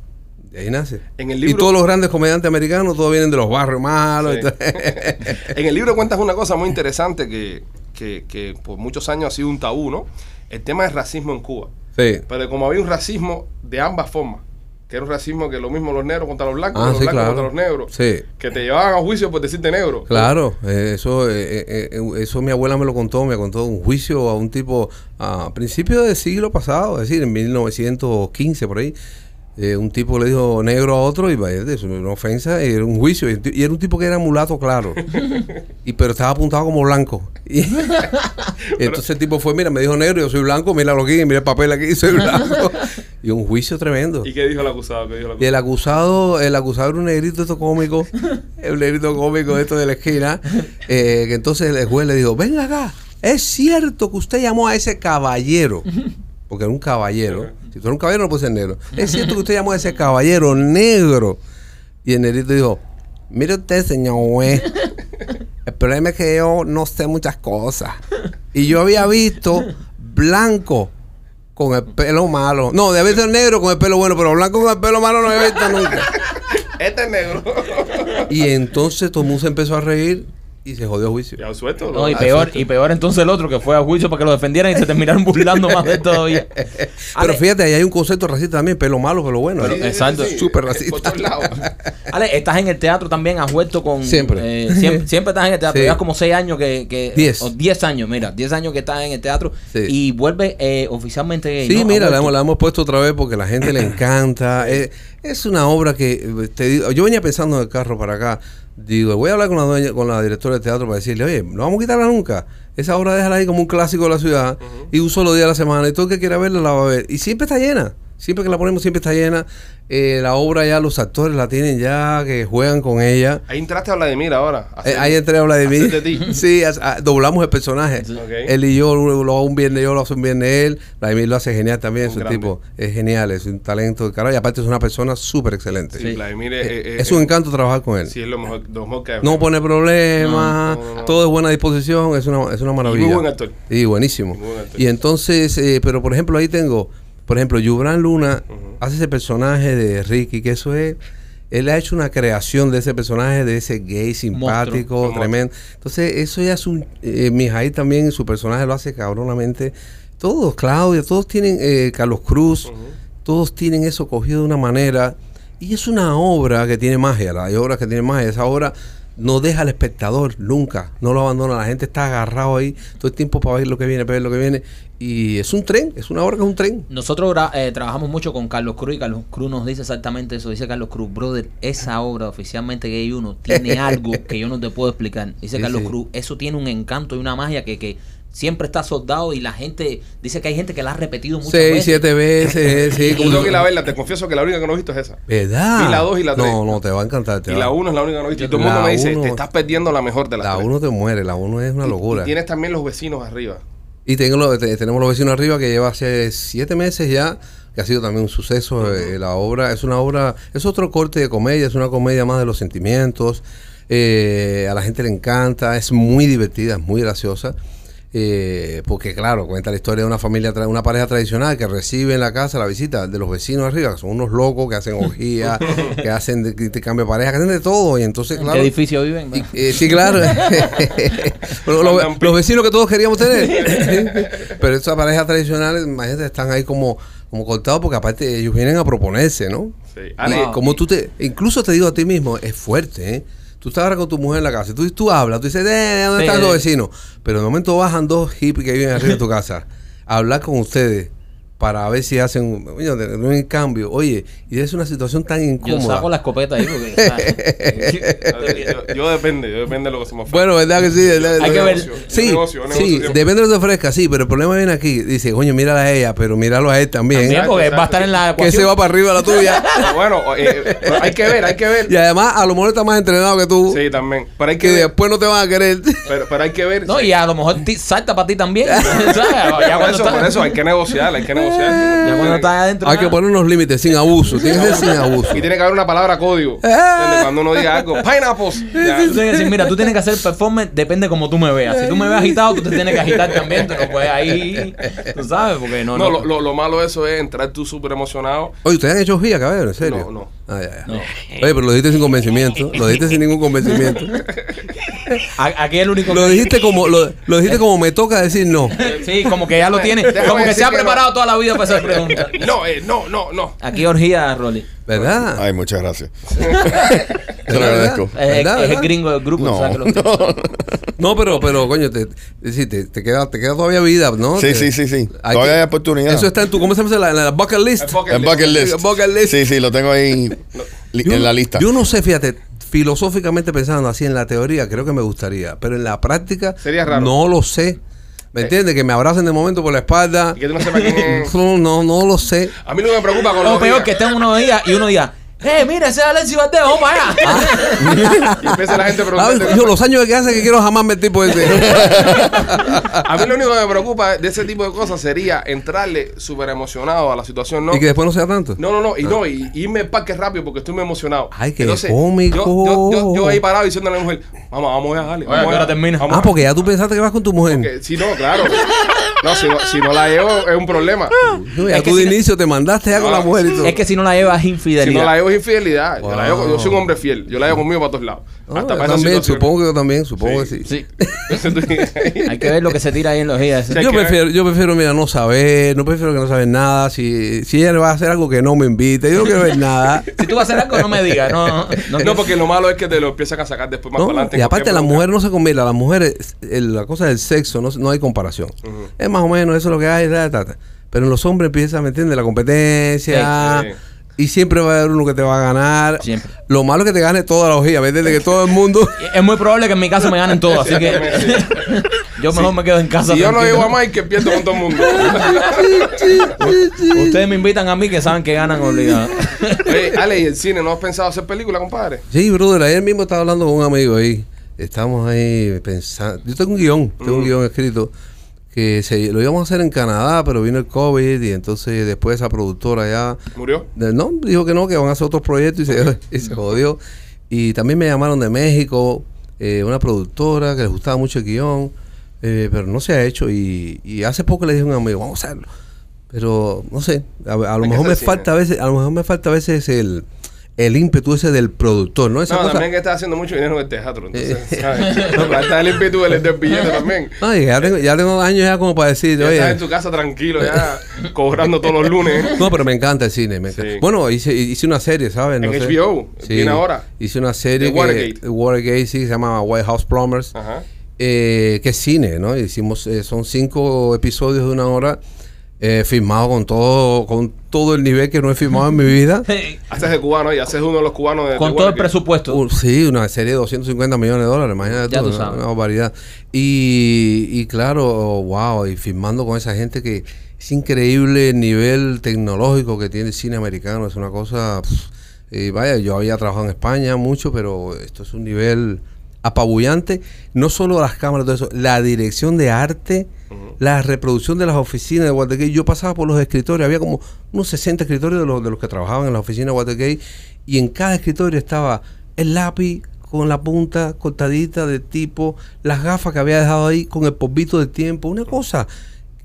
De ahí nace. En el Y libro- todos los grandes comediantes americanos, todos vienen de los barrios malos. Sí. En el libro cuentas una cosa muy interesante que, que, que por muchos años ha sido un tabú, ¿no? El tema del racismo en Cuba. sí. Pero como había un racismo de ambas formas, que era un racismo que lo mismo los negros contra los blancos, Ah, los sí, blancos claro. contra los negros, Sí. que te llevaban a juicio por decirte negro. Claro, eh, eso, eh, eh, eso mi abuela me lo contó, me contó un juicio a un tipo a principios del siglo pasado, es decir, en 1915 por ahí. Eh, un tipo le dijo negro a otro y vaya, eso era una ofensa, y era un juicio. Y, y era un tipo que era mulato, claro. y pero estaba apuntado como blanco. Y, entonces el tipo fue, mira, me dijo negro, yo soy blanco, míralo aquí, mira el papel aquí, soy blanco. y un juicio tremendo. ¿Y qué dijo el acusado? ¿Qué dijo el Y el acusado? acusado, el acusado era un negrito esto cómico, el negrito cómico esto de la esquina, eh, que entonces el juez le dijo, venga acá, es cierto que usted llamó a ese caballero, porque era un caballero, si tú eres un caballero no puedes ser negro, es cierto que usted llamó a ese caballero negro. Y el negrito dijo, mire usted señor el problema es que yo no sé muchas cosas. Y yo había visto blanco con el pelo malo. No, debe ser negro con el pelo bueno, pero blanco con el pelo malo no había visto nunca. Este es negro. Y entonces todo el mundo se empezó a reír y se jodió el juicio. ya suelto. No, y peor, suelto. y peor entonces el otro que fue a juicio para que lo defendieran y se terminaron burlando más de todavía. Pero fíjate, ahí hay un concepto racista también, pelo malo, pelo bueno. Pero- Sí, exacto. sí. Súper racista. Ale, estás en el teatro también, has vuelto con... Siempre. eh, siempre, siempre estás en el teatro. Sí. Llevas como seis años que... que Diez. O diez años, mira. Diez años que estás en el teatro. Sí. Y vuelves eh, oficialmente gay, Sí, ¿no? mira, la hemos, la hemos puesto otra vez porque la gente le encanta. Eh, es una obra que eh, te digo, yo venía pensando en el carro para acá. Digo, voy a hablar con la dueña, con la directora del teatro para decirle, oye, no vamos a quitarla nunca. Esa obra déjala ahí como un clásico de la ciudad y un solo día a la semana. Y todo el que quiera verla la va a ver. Y siempre está llena. Siempre que la ponemos siempre está llena. Eh, la obra ya los actores la tienen ya, que juegan con ella. Ahí entraste a Vladimir ahora. Eh, ahí entré a Vladimir. hacer de ti. Sí, a- doblamos el personaje. Él y yo lo, lo hago un viernes yo, lo hace un viernes él. Vladimir lo hace genial también. Un Es un grande. tipo, es genial, es un talento de carajo. Y aparte es una persona súper excelente. Sí, Vladimir es, Eh, es- es un encanto trabajar con él. Sí, es lo mejor, lo mejor que hay. No pone problemas, No, no, no. todo es buena disposición, es una, es una maravilla. muy buen actor. Y buenísimo. Muy buen actor. Y entonces, eh, pero por ejemplo, ahí tengo, por ejemplo, Yubran Luna hace ese personaje de Ricky, que eso es, él ha hecho una creación de ese personaje, de ese gay simpático, Monstruo. tremendo. Entonces, eso ya es un, eh, Mijail también, su personaje lo hace cabronamente. Todos, Claudia, todos tienen, eh, Carlos Cruz, todos tienen eso cogido de una manera. Y es una obra que tiene magia, la- hay obras que tienen magia. Esa obra no deja al espectador nunca, no lo abandona. La gente está agarrado ahí todo el tiempo para ver lo que viene, para ver lo que viene. Y es un tren, es una obra que es un tren. Nosotros eh, trabajamos mucho con Carlos Cruz y Carlos Cruz nos dice exactamente eso. Dice Carlos Cruz, brother, esa obra oficialmente Gay 1 tiene algo que yo no te puedo explicar. Dice Sí, Carlos sí. Cruz, eso tiene un encanto y una magia que, que siempre está soldado y la gente dice que hay gente que la ha repetido muchas Seis, veces. siete veces, sí. Yo como- tengo que ir a verla, te confieso que la única que no he visto es esa. ¿Verdad? Vi la dos y la tres. No, no, te va a encantar. te Y va- la 1 es la única que no he visto. Y todo el La mundo me dice, uno- te estás perdiendo la mejor de las La tres. uno te muere, la uno es una Y- locura. Y, tienes también los vecinos arriba. Y tengo lo- te- tenemos los vecinos arriba que lleva hace siete meses ya, que ha sido también un suceso. eh, la obra es una obra, es otro corte de comedia, es una comedia más de los sentimientos. eh, a la gente le encanta, es muy divertida, es muy graciosa. Eh, porque claro, cuenta la historia de una familia, tra- una pareja tradicional que recibe en la casa la visita de los vecinos arriba, que son unos locos que hacen orgías, que hacen de, de cambio de pareja, que hacen de todo. Y entonces, ¿En claro, qué edificio viven? y, eh, sí, claro. Los, los vecinos que todos queríamos tener. Pero esa pareja tradicional, imagínate, están ahí como, como cortados porque aparte ellos vienen a proponerse, ¿no? Sí. Y como tú te, incluso te digo a ti mismo, es fuerte, ¿eh? Tú estás ahora con tu mujer en la casa, y tú, tú hablas, tú dices, eh, ¿dónde Sí, están los vecinos? Pero de momento bajan dos hippies que viven arriba de tu casa a hablar con ustedes. Para ver si hacen coño, un cambio. Oye, y es una situación tan Yo incómoda. saco la escopeta ahí porque. ¿sabes? yo, yo depende, yo depende de lo que se me ofrezca. Bueno, ¿verdad que sí? ¿Verdad? Hay que ver- Negocio, Sí, negocio, negocio sí, depende de lo que ofrezca, sí, pero el problema viene aquí. Dice, coño, mírala a ella, pero míralo a él también. También porque va a estar en la que ecuación. se va para arriba la tuya. Bueno, eh, hay que ver, hay que ver. y además, a lo mejor está más entrenado que tú. Sí, también. Pero hay que que ver. después no te van a querer. Pero, pero hay que ver. No, y a lo mejor ti- salta para ti también. ¿sabes? Ya por eso, por eso hay que negociar, hay que negociar. Ya cuando estás adentro. Hay que poner unos límites sin abuso. Que sin abuso. Y tiene que haber una palabra código. ¿Entiendes? Cuando uno diga algo, pineapples. ya. Tú tienes que decir, mira, tú tienes que hacer performance, depende como tú me veas. Si tú me ves agitado, tú te tienes que agitar también. Tú no puedes ahí, tú sabes, porque no, No, no. lo, lo, lo malo de eso es entrar tú súper emocionado. Oye, ¿ustedes han hecho gira, cabrón? ¿En serio? No, no. Ah, ya, ya. No. Oye, pero lo dijiste sin convencimiento. Lo dijiste sin ningún convencimiento. Aquí el único Lo dijiste como, lo, lo dijiste como me toca decir no. Sí, como que ya lo tiene. Como que se ha no. preparado toda la vida para hacer preguntas. No, eh, no, no, no. Aquí orgía, Rolly. ¿Verdad? Ay, muchas gracias. Te lo agradezco. Es, ¿Verdad, es el gringo del grupo. No, ¿sabes? Que lo- no. No, pero, pero, coño, te, te, te, queda, te queda todavía vida, ¿no? Sí, Te- sí, sí, sí. hay Todavía que- hay oportunidad. Eso está en tu, ¿cómo se llama? La, la bucket list. En bucket list. El bucket list. Sí, sí, lo tengo ahí li- Yo- en la lista. Yo no sé, fíjate, filosóficamente pensando así en la teoría, creo que me gustaría, pero en la práctica Sería raro. no lo sé. ¿Me entiendes? Que me abracen de momento por la espalda. Y que tú no sepas quién es. No, no, no lo sé. A mí no me preocupa con O los peor, días. que estén unos días y uno diga, ¡eh, mira, ese es Alexis Valdés, vamos para allá! Y empieza la gente a Ah, preguntar. yo, los años que hace que quiero jamás meter por ese. A mí lo único que me preocupa de ese tipo de cosas sería entrarle súper emocionado a la situación, ¿no? Y que después no sea tanto. No, no, no, y no, y, y irme al parque rápido porque estoy muy emocionado. Ay, qué cómico. Yo, yo, yo, yo ahí parado diciéndole a la mujer, vamos, vamos a darle. Oye, Vamos ¿a qué hora a- termina? vamos Ah, porque ya tú pensaste que vas con tu mujer. porque- Si no, claro. No, si no, si no la llevo es un problema. No, ya Es que tú de si no- inicio te mandaste ya con Ah, la mujer y todo. Es que si no la llevas es Si infidelidad. no la llevo es infidelidad. Yo, la llevo- yo soy un hombre fiel. Yo la llevo conmigo para todos lados. Hasta yo para esa también, supongo que también, supongo Sí. que sí. Sí. Hay que ver lo que se tira ahí en los días. Sí. Yo prefiero, yo prefiero, mira, no saber, no prefiero que no saber nada. Si, si ella va a hacer algo que no me invite, yo no quiero ver nada. Si tú vas a hacer algo, no me digas. No, no, no, No, porque lo malo es que te lo empiezan a sacar después más ¿no? para adelante. Y aparte, bronca. mujeres no se combina. Las mujeres, el- la cosa del sexo, no, no hay comparación. Es más o menos eso es lo que hay. ta, ta, ta. Pero en los hombres empieza, ¿me entiendes? La competencia. Sí, sí. Y siempre va a haber uno que te va a ganar. Siempre. Lo malo es que te gane toda la hojilla, ¿me entiendes? Que todo el mundo. Es muy probable que en mi caso me ganen todo, así que yo mejor me quedo en casa. Si yo no llevo a Mike, pierdo con todo el mundo. Ustedes me invitan a mí que saben que ganan obligado. Oye, Ale, ¿y el cine? ¿No has pensado hacer película, compadre? Sí, brother, ayer mismo estaba hablando con un amigo ahí. Estamos ahí pensando. Yo tengo un guion, tengo un guion escrito que se, lo íbamos a hacer en Canadá, pero vino el COVID y entonces después esa productora ya. ¿Murió? de- No, dijo que no, que van a hacer otros proyectos y se, y se jodió. Y también me llamaron de México, eh, una productora que les gustaba mucho el guion, eh, pero no se ha hecho. Y, y hace poco le dije a un amigo, vamos a hacerlo. Pero no sé, a, a lo mejor me cine. falta a veces, a lo mejor me falta a veces el, el ímpetu ese del productor, ¿no? Esa No, cosa- también que está haciendo mucho dinero en el teatro. Entonces, ¿sabes? No, está el ímpetu del, del billete también. Ay, ya tengo, ya tengo años ya como para decir, Ya estás en oye. tu casa tranquilo, ya cobrando todos los lunes. No, pero me encanta el cine. me encanta. Sí. Bueno, hice, hice una serie, ¿sabes? En sé. HBO, viene ahora. Hice una serie De que Watergate. Watergate, sí, se llama White House Plumbers. Ajá. eh, que es cine, ¿no? Hicimos, eh, son cinco episodios de una hora, eh, filmado con todo, con todo el nivel que no he filmado en mi vida. Haces de cubano y haces uno de los cubanos de Con de todo el presupuesto. Uh, sí, una serie de 250 millones de dólares, imagínate Ya tú, tú una, sabes. una barbaridad. Y, y claro, wow, y filmando con esa gente que es increíble el nivel tecnológico que tiene el cine americano, es una cosa... pff, y vaya, yo había trabajado en España mucho, pero esto es un nivel apabullante, no solo las cámaras, todo eso, la dirección de arte, la reproducción de las oficinas de Watergate. Yo pasaba por los escritorios, había como unos 60 escritorios de los, de los que trabajaban en la oficina de Watergate, y en cada escritorio estaba el lápiz con la punta cortadita de tipo, las gafas que había dejado ahí con el polvito del tiempo, una cosa.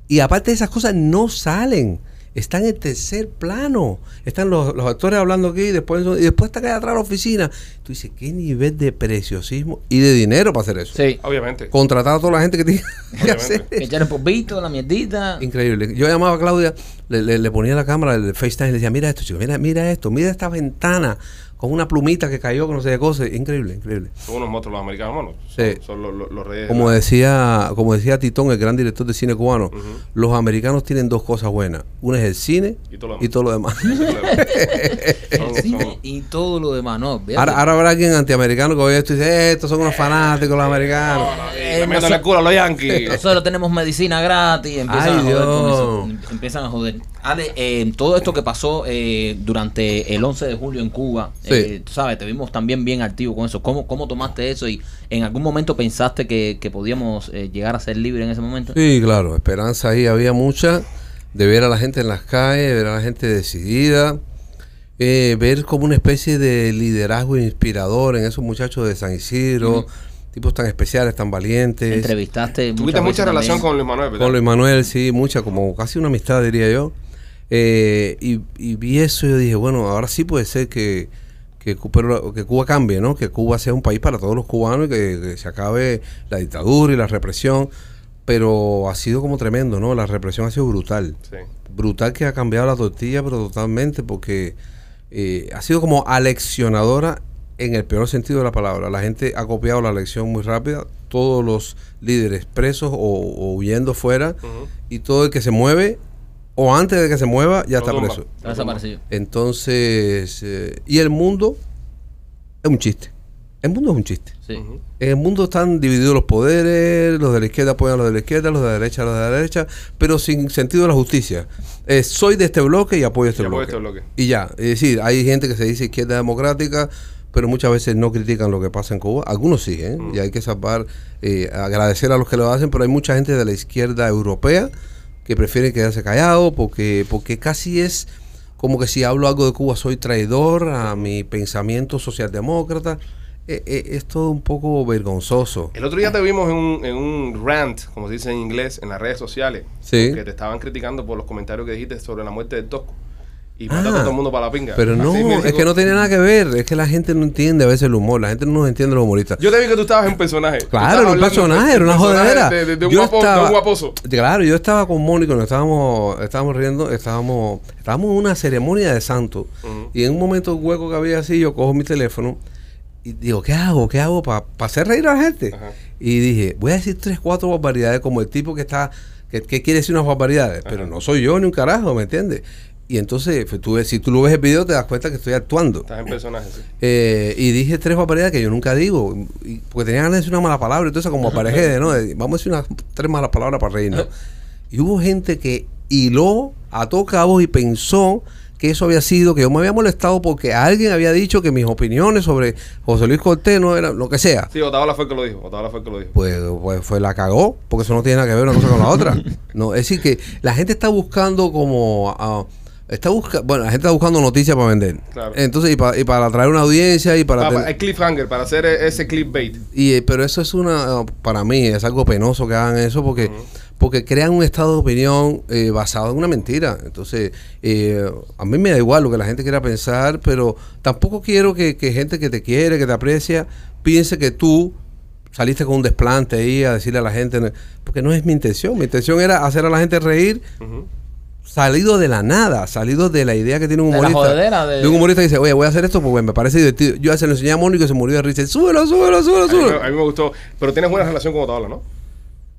Y aparte de esas cosas no salen. Están en tercer plano. Están los, los actores hablando aquí y después, y después está acá atrás la oficina. Tú dices, ¿qué nivel de preciosismo y de dinero para hacer eso? Sí. Obviamente. Contratar a toda la gente que tiene que Obviamente. hacer. Que echar el polvito, la mierdita. Increíble. Yo llamaba a Claudia, le, le- le ponía la cámara, el FaceTime y le decía, mira esto, chico, mira, mira esto, mira esta ventana con una plumita que cayó, con no sé qué cosa. Increíble, increíble. Son unos monstruos los americanos, bueno, son, Sí. son los, los- los reyes. Como la- decía, como decía Titón, el gran director de cine cubano, los americanos tienen dos cosas buenas. Una es el cine Y todo lo demás. y todo lo demás. Son- El cine son- y todo lo demás, no. ahora, ahora habrá alguien antiamericano que oye esto y dice, "Eh, estos son unos fanáticos los americanos. Y lamiéndole el culo a los Yankees. Nosotros tenemos medicina gratis, empiezan Ay, a joder con Dios. eso. em- Empiezan a joder. Ale, eh, todo esto que pasó eh, durante el 11 de julio en Cuba, Sí. eh, tú sabes, te vimos también bien activo con eso. ¿Cómo, cómo tomaste eso y en algún momento pensaste que, que podíamos eh, llegar a ser libres en ese momento? Sí, claro, esperanza ahí había mucha de ver a la gente en las calles, ver a la gente decidida, eh, ver como una especie de liderazgo inspirador en esos muchachos de San Isidro, tipos tan especiales, tan valientes. Entrevistaste. Tuviste mucha relación también. con Luis Manuel, ¿verdad? Con Luis Manuel, sí, mucha, como casi una amistad, diría yo. Eh, y, y vi eso y yo dije, bueno, ahora sí puede ser que, que, pero que Cuba cambie, ¿no? Que Cuba sea un país para todos los cubanos y que, que se acabe la dictadura y la represión. Pero ha sido como tremendo, ¿no? La represión ha sido brutal. Sí. Brutal que ha cambiado la tortilla, pero totalmente, porque eh, ha sido como aleccionadora en el peor sentido de la palabra. La gente ha copiado la lección muy rápida. Todos los líderes presos o, o huyendo fuera. Y todo el que se mueve, o antes de que se mueva, ya Lo está tumba. preso. Está desaparecido. Entonces, eh, y el mundo es un chiste. El mundo es un chiste. Sí. En el mundo están divididos los poderes, los de la izquierda apoyan a los de la izquierda, los de la derecha a los de la derecha, pero sin sentido de la justicia. Eh, soy de este bloque y apoyo este, Y bloque. este bloque. Y ya, es decir, hay gente que se dice izquierda democrática, pero muchas veces no critican lo que pasa en Cuba. Algunos sí, ¿eh? Mm. y hay que salvar, eh, agradecer a los que lo hacen, pero hay mucha gente de la izquierda europea que prefiere quedarse callado porque, porque casi es como que si hablo algo de Cuba soy traidor a mi pensamiento socialdemócrata. Eh, eh, es todo un poco vergonzoso. El otro día te vimos en un, en un rant, como se dice en inglés, en las redes sociales. Sí. Que te estaban criticando por los comentarios que dijiste sobre la muerte del Tosco. Y Ah, a todo el mundo para la pinga. Pero no, es que no tiene nada que ver. Es que la gente no entiende a veces el humor. La gente no nos entiende los humoristas. Yo te vi que tú estabas en personaje. Claro, era un personaje, era una jodedera. De, de- de un Yo guapo, de un guaposo. Claro, yo estaba con Mónico, nos estábamos, estábamos riendo, estábamos, estábamos en una ceremonia de santo. Y en un momento hueco que había así, yo cojo mi teléfono y digo, ¿qué hago? ¿Qué hago para hacer reír a la gente? Ajá. Y dije, voy a decir tres, cuatro barbaridades como el tipo que está, que, que quiere decir unas barbaridades, pero no soy yo ni un carajo, ¿me entiendes? Y entonces, pues, tú si tú lo ves el video, te das cuenta que estoy actuando. Estás en personaje, sí. Eh, y dije tres barbaridades que yo nunca digo, y- porque tenía ganas de decir una mala palabra, entonces como aparejé, ¿no? De, Vamos a decir unas tres malas palabras para reírnos. Y hubo gente que hiló, ató cabos y pensó que eso había sido, que yo me había molestado porque alguien había dicho que mis opiniones sobre José Luis Cortés no eran lo que sea. Sí, Otaola fue el que lo dijo. Otaola fue el que lo dijo. Pues, pues fue la cagó, porque eso no tiene nada que ver una cosa con la otra. No, es decir, que la gente está buscando como... ah, está busca, bueno, la gente está buscando noticias para vender. Claro. Entonces, y, pa- y para atraer una audiencia y para... Ah, ten- pa- el cliffhanger, para hacer e- ese clickbait. y, eh, pero eso es una, para mí es algo penoso que hagan eso porque, porque crean un estado de opinión eh, basado en una mentira. Entonces, eh, a mí me da igual lo que la gente quiera pensar, pero tampoco quiero que, que gente que te quiere, que te aprecia, piense que tú saliste con un desplante ahí a decirle a la gente, porque no es mi intención. Mi intención era hacer a la gente reír. Salido de la nada, salido de la idea que tiene un De la humorista. jodedera de- un humorista que dice, oye, voy a hacer esto porque me parece divertido. Yo se lo enseñé a Mónico y se murió de risa. Súbelo, súbelo, súbelo, A mí, súbelo. me- a mí me gustó. Pero tienes buena relación con Otaola, ¿no?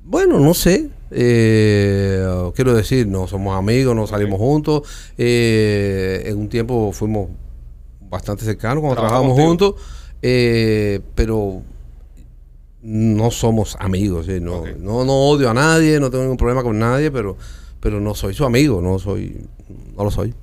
Bueno, no sé. Eh, quiero decir, no somos amigos, no salimos juntos. Eh, en un tiempo fuimos bastante cercanos cuando trabajábamos juntos. Eh, pero no somos amigos. ¿sí? No, Ok. no, no odio a nadie, no tengo ningún problema con nadie, pero, pero no soy su amigo, no soy, no lo soy.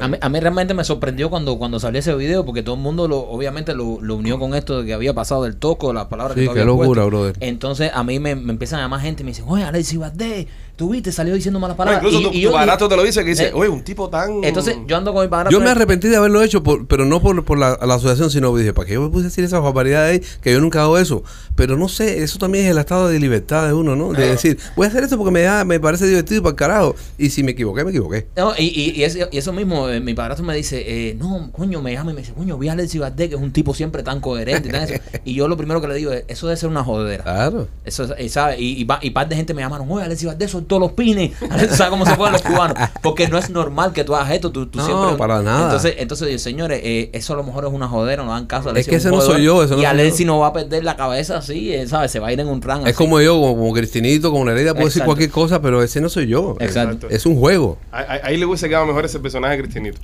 A mí, a mí realmente me sorprendió cuando, cuando salió ese video porque todo el mundo lo, obviamente lo, lo unió con esto de que había pasado del toco, las palabras que Sí, tú qué habías locura, puesto. brother. Entonces a mí me, me empiezan a llamar gente y me dicen, oye, Alexis Valdés, tú viste, salió diciendo malas No, palabras. incluso Y- tu, y padrastro te lo dice, que dice, Eh, oye, un tipo tan... Entonces yo ando con mi padrastro. Yo me arrepentí de haberlo hecho, por- pero no por, por la, la asociación, sino dije, ¿para qué yo me puse a decir esas barbaridades ahí? Que yo nunca hago eso. Pero no sé, eso también es el estado de libertad de uno, ¿no? De Claro. decir, voy a hacer esto porque me, da, me parece divertido para el carajo. Y si me equivoqué, me equivoqué. No, y, y, y eso, y eso mismo, eh, mi padrastro me dice, eh, no, coño, me llama y me dice, coño, vi a Valdés, que es un tipo siempre tan coherente y tan eso. Y yo lo primero que le digo es, eso debe ser una jodera. Claro. Eso, es- y, ¿sabe? Y, y, y par de gente me llamaron, oye, Alexis Valdés soltó los pines. ¿Sabes cómo se ponen los cubanos? Porque no es normal que tú hagas esto. Tú, tú No, siempre... para nada. Entonces, entonces señores, eh, eso a lo mejor es una jodera, no dan caso. Es Alexis que ese no soy yo, ese no Y Alexis no va a perder la cabeza así, eh, ¿sabes? Se va a ir en un rango. Es como yo, como, como Cristinito, como Nereida, puedo decir Exacto. cualquier cosa, pero ese no soy yo. Exacto. Es un juego. Ahí, ahí- ahí le hubiese quedado mejor ese personaje de Cristinito.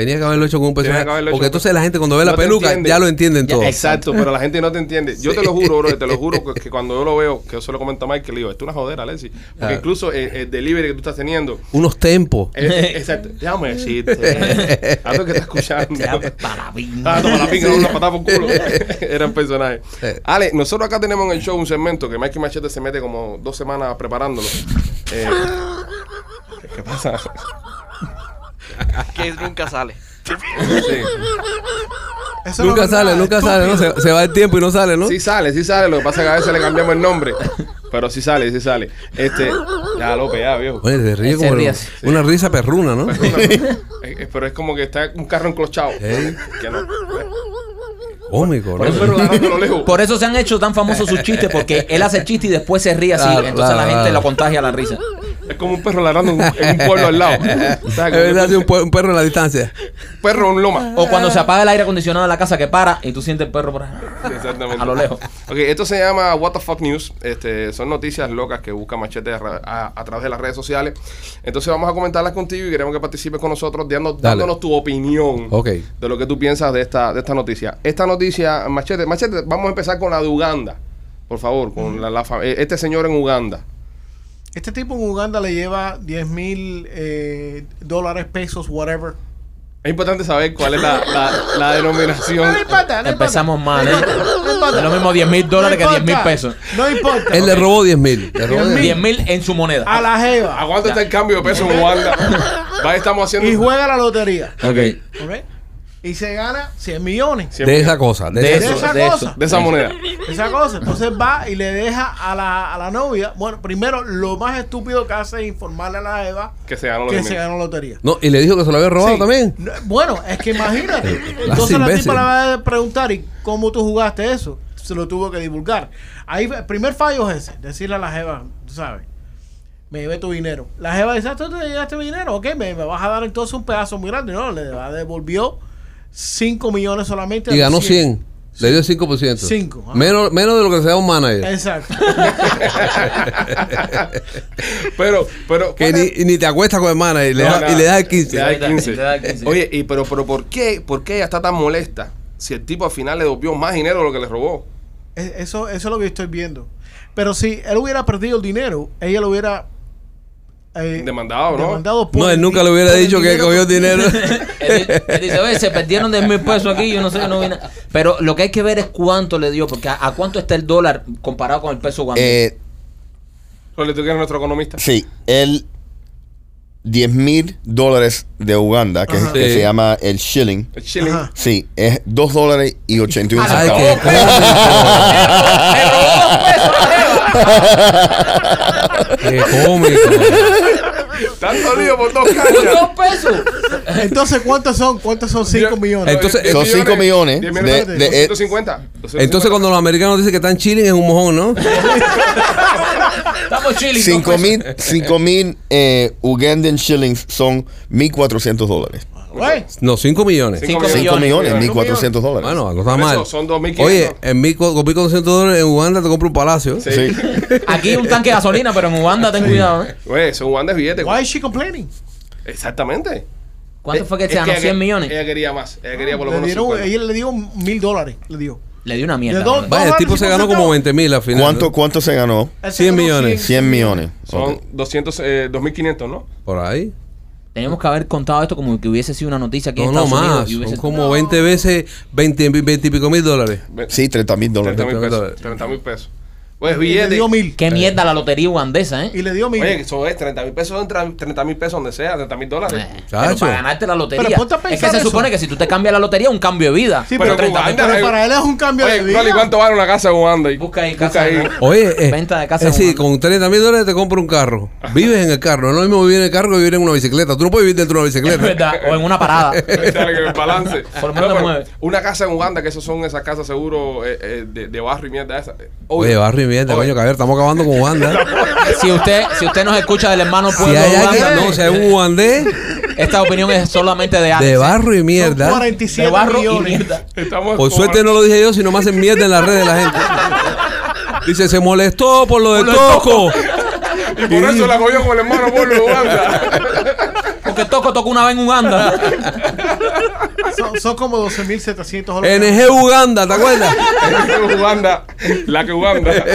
Tenía que haberlo hecho con un personaje. Porque con- entonces la gente cuando ve la No peluca ya lo entienden todo. Exacto, pero la gente no te entiende. Yo te lo juro, bro, te lo juro que, que cuando yo lo veo, que yo se lo comento a Mike, que le digo, esto es una jodera, Alexis. Porque Claro. incluso el, el delivery que tú estás teniendo, Unos tempos. eh, exacto, déjame decirte, algo que estás escuchando. Llama Parabín. Ah, la pinga, una patada por culo. Eran personajes. Eh. Ale, nosotros acá tenemos en el show un segmento que Mikey Machete se mete como dos semanas preparándolo. Eh, ¿Qué pasa? Que nunca sale. Sí. Eso no Nunca sale, nunca sale, ¿no? Se, se va el tiempo y no sale, ¿no? Sí sale, sí sale. Lo que pasa es que a veces le cambiamos el nombre. Pero sí sale, sí sale. Este, ya López, ya, viejo. Oye, se ríe Se como ríe el- así. una risa perruna, ¿no? Eh, eh, Pero es como que está un carro enclochado. Ey. Que no. Cómico, Por. Por eso se han hecho tan famosos sus chistes, porque él hace chiste y después se ríe así. Claro, entonces la gente claro. lo contagia la risa. Es como un perro ladrando en un, en un pueblo al lado. Es verdad, hace un, perro en la distancia. Perro en un loma. O cuando se apaga el aire acondicionado en la casa que para y tú sientes el perro por ahí. Exactamente. A lo lejos. Ok, esto se llama What the Fuck News. Este, son noticias locas que busca Machete a, ra- a- a través de las redes sociales. Entonces vamos a comentarlas contigo y queremos que participes con nosotros dando- Dale. dándonos tu opinión Ok. de lo que tú piensas de esta, de esta noticia. Esta noticia, Machete, Machete, vamos a empezar con la de Uganda. Por favor, con la, la fa- eh, este señor en Uganda. Este tipo en Uganda le lleva 10 mil eh, dólares, pesos, whatever. Es importante saber cuál es la, la, la denominación. No importa, no Empezamos importa. mal, ¿eh? No importa. Es lo mismo 10 mil dólares que No 10 mil pesos. No importa. Él le robó 10 mil. Le robó 10 10 10 mil en su moneda. A la jeva. ¿A cuánto está el cambio de peso en Uganda? Va, estamos haciendo. Y juega la lotería. Ok. ¿Ok? Y se gana 100 millones. De esa cosa. De, De esa De eso, esa de cosa. eso. de esa moneda. Esa cosa. Entonces va y le deja a la, a la novia. Bueno, primero, lo más estúpido que hace es informarle a la Eva Que se ganó que 10 se ganó lotería. No, y le dijo que se lo había robado Sí. también. No, Bueno, es que imagínate. Entonces la tipa le va a preguntar, ¿y cómo tú jugaste eso? Se lo tuvo que divulgar. Ahí, el primer fallo es ese, decirle a la jeva, tú sabes, me llevé tu dinero. La jeva dice, "Ah, ¿tú te llevaste mi dinero? Ok, me, me vas a dar entonces un pedazo muy grande. No, le devolvió 5 millones solamente. Y ganó 100. 100. Le dio 5%. Cinco, ajá. Menos, menos de lo que se da un manager. Exacto. Pero, pero. Que ¿cuál es- ni, ni te acuestas con el manager y le, No, da, nada. y le da el 15. Le da el Te da- 15. te da el 15. Oye, y pero, pero ¿por qué? ¿Por qué ella está tan molesta? Si el tipo al final le devolvió más dinero de lo que le robó. Es- Eso, eso es lo que estoy viendo. Pero si él hubiera perdido el dinero, ella lo hubiera eh, Demandado, ¿no? demandado por No, él nunca le hubiera dicho que cogió dinero. Él, él dice, oye, se perdieron 10 mil pesos aquí, yo no sé, yo no vi nada. Pero lo que hay que ver es cuánto le dio, porque a, a cuánto está el dólar comparado con el peso guandú. Eh, tú que eres nuestro economista. sí, el 10 mil dólares de Uganda, que, Ajá. que Sí. se llama el shilling. El chilling. Ajá. Sí, es 2 dólares y 81 Ay, Ay, centavos. qué cómico. Tanto lío por dos ¡Con cañas. dos pesos! Entonces, ¿cuántos son? ¿Cuántos son 5 millones? Entonces, Son cinco millones diez de- millones, de- 250. Entonces cuando los americanos dicen que están chilling es un mojón, ¿no? Estamos chilling. 5 dos mil, cinco mil eh, Ugandan shillings son 1.400 dólares. Güey, No, 5 millones. Cinco 5 millones, millones. 1.400 dólares. Bueno, no está eso mal. son 2.500. Oye, en mi, con 1.400 dólares en Uganda te compro un palacio. Sí. Sí. Aquí un tanque de gasolina, pero en Uganda ten cuidado, ¿eh? Oye, son guantes billetes. why is she complaining? Exactamente. ¿Cuánto Eh, fue que es se ganó? ella 100 que- millones. Ella quería más. Ella quería por lo menos dieron, 50. ella le dio mil dólares. Le dio. Le dio una mierda. Vaya, el tipo se ganó como 20 mil al final. ¿Cuánto. ¿Cuánto se ganó? Él se 100 ganó millones. 100 millones. Son Ok. 200, eh, 2.500, ¿no? Por ahí. Tenemos que haber contado esto como que hubiese sido una noticia aquí No, en no Estados Unidos. más. y Son hubiese- como 20 veces 20, 20 y pico mil dólares. Sí, 30 mil 30 dólares. mil 30 pesos. dólares. 30 mil pesos. Pues Y le dio mil. Qué mierda la lotería ugandesa, ¿eh? Y le dio mil. Oye, eso es 30 mil pesos, 30 mil pesos donde sea, 30 mil dólares. Eh, pero para ganarte la lotería. Pero ponte a es que se eso. supone que si tú te cambias la lotería es un cambio de vida. sí, pero pero, en Uganda, pero eh, para él es un cambio Oye, de vida. Rolly, ¿cuánto vale una casa en Uganda? Busca ahí Busca casa. ahí. ¿no? Oye, eh, Venta de casa es decir, con 30 mil dólares te compras un carro. Vives en el carro. No es lo mismo vivir en el carro que vivir en una bicicleta. Tú no puedes vivir dentro de una Es bicicleta. verdad. O en una parada. Dale, que me balance. Por te pero mueve. Una casa en Uganda, que esas son esas casas seguro eh, eh, de, de barrio y mierda esa. Eh, Oye, barrio y mierda, Oye. coño, cabrón, estamos acabando con Uganda. si usted si usted nos escucha del hermano Si pueblo hay de alguien, Uganda, no, si hay un ugandés esta opinión es solamente de Alex. de barro y Son mierda. 47 De barro y millones. mierda. Estamos Por suerte no lo dije yo, sino me hacen mierda en las redes de la gente. Dice, se molestó por lo de Por Toco. Y por eso la cogió con el hermano pueblo de Uganda. Porque Toco tocó una vez en Uganda. Son, son como 12.700 dólares. NG Uganda, ¿te acuerdas? Uganda, la que Uganda. El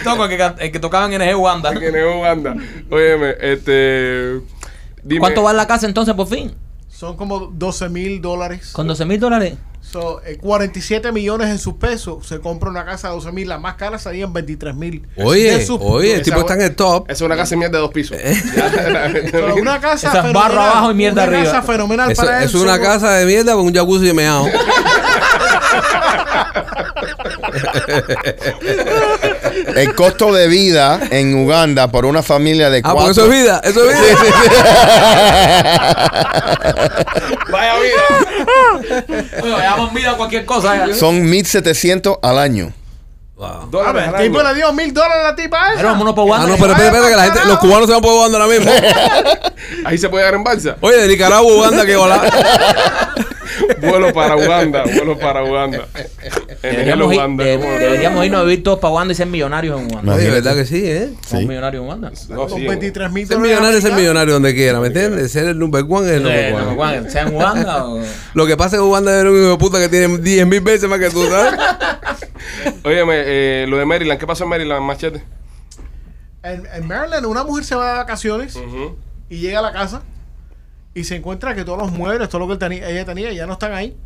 Toco, el que, el que tocaba en NG Uganda. que es Uganda. Óyeme, este. Dime, ¿Cuánto vale la casa entonces por fin? Son como 12 mil dólares. Con 12 mil dólares. So, eh, 47 millones en sus pesos. Se compra una casa de 12 mil. La más cara serían 23 mil. Oye, oye, el tipo está en el top. Es una casa de mierda de dos pisos. una casa Esa es fenomenal. barro abajo y mierda una arriba. casa fenomenal Eso- para él. es una casa de mierda con un jacuzzi de meado. El costo de vida en Uganda por una familia de Ah, cuatro. porque eso es vida, eso es vida. Vaya vida. Oye, damos a cualquier cosa. Son 1.700 al año. A Dólares ver, al el tipo año. le dio mil dólares a la tipa esa. Pero vámonos por Ah, no, pero espérate, espérate, que la gente, los cubanos se van por Uganda ahora mismo. Ahí se puede dar en balsa. Oye, de Nicaragua a Uganda, que hola. Vuelo para Uganda, vuelo para Uganda. Deberíamos, ir- Uganda. de- ¿cómo no? deberíamos irnos a vivir todos para Uganda y ser millonarios en Uganda. Oye, verdad que sí, ¿eh? Somos millonarios en Uganda. No, sí, 23 mil Ser millonario es ser millonario donde quiera, ¿me entiendes? Ser el number one es el number no, one. Sea en Uganda o... Lo que pasa es que Uganda es un hijo de puta que tiene 10 mil veces más que tú, ¿sabes? Óyeme, eh, lo de Maryland, ¿qué pasó en Maryland, Machete? En, en Maryland, una mujer se va de vacaciones Ujú. y llega a la casa y se encuentra que todos los muebles, todo lo que él tenía- ella tenía, ya no están ahí.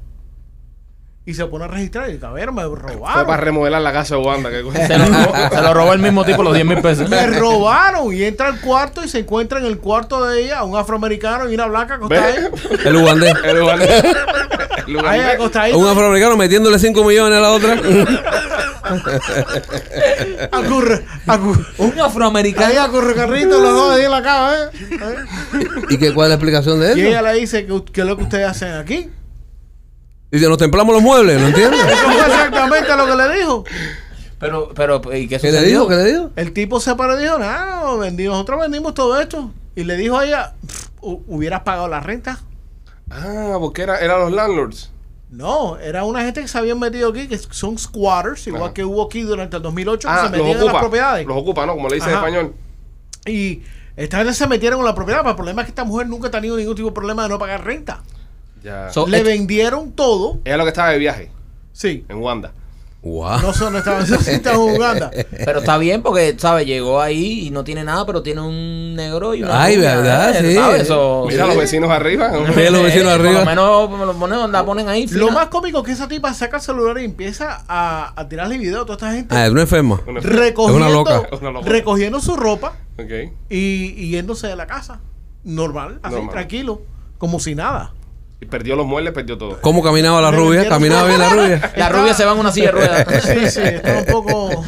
Y se pone a registrar y dice, a ver, me Fue para robaron. remodelar la casa de Uganda. que- Se lo, robó, se lo robó el mismo tipo los 10 mil pesos. Me robaron y entra al cuarto y se encuentra en el cuarto de ella un afroamericano y una blanca acostada ahí. El ugandés. El Ahí acostadito. Un afroamericano metiéndole 5 millones a la otra. Acurre, acurre. Un Ahí afroamericano. acurre carrito, los dos ahí en la cama, ¿eh? ¿Eh? ¿Y qué, cuál es la explicación de Y eso? ella le dice, ¿qué, qué es lo que ustedes hacen aquí? Dice, nos templamos los muebles, ¿no entiendes? Eso fue exactamente lo que le dijo. Pero, pero, ¿y qué ¿Qué le dijo? ¿Qué le dijo? El tipo se paró y dijo, nada, no, vendí- nosotros vendimos todo esto. Y le dijo a ella, "Pff, hu- ¿hubieras pagado la renta? Ah, porque era, eran los landlords. No, era una gente que se habían metido aquí, que son squatters, igual Ajá. que hubo aquí durante el 2008, que Ah, se los metían en las ocupa. propiedades. Los ocupa, ¿no? Como le dice en español. Y esta gente se metieron en la propiedad, pero el problema es que esta mujer nunca ha tenido ningún tipo de problema de no pagar renta. Ya. So- Le vendieron todo. Ella lo que estaba de viaje Sí, en Uganda. Wow. no sé dónde estaban, sí estaban en Uganda. Pero está bien porque, ¿sabes? Llegó ahí y no tiene nada, pero tiene un negro y una Ay, rubia, ¿verdad? ¿eh? Sí. Mira, sí. los vecinos arriba. Sí, los vecinos arriba. Por lo menos me lo ponen, la ponen ahí. Lo más cómico es que esa tipa saca el celular y empieza a, a tirarle video a toda esta gente. Ah, es una enferma. Recogiendo, Es una loca. Es una loca. recogiendo su ropa y, y yéndose de la casa. Normal, así, Normal. tranquilo, como si nada. Y perdió los muebles, perdió todo. ¿Cómo caminaba la rubia? ¿Caminaba bien la rubia? La rubia se va en una silla de ruedas. Sí, sí, está un poco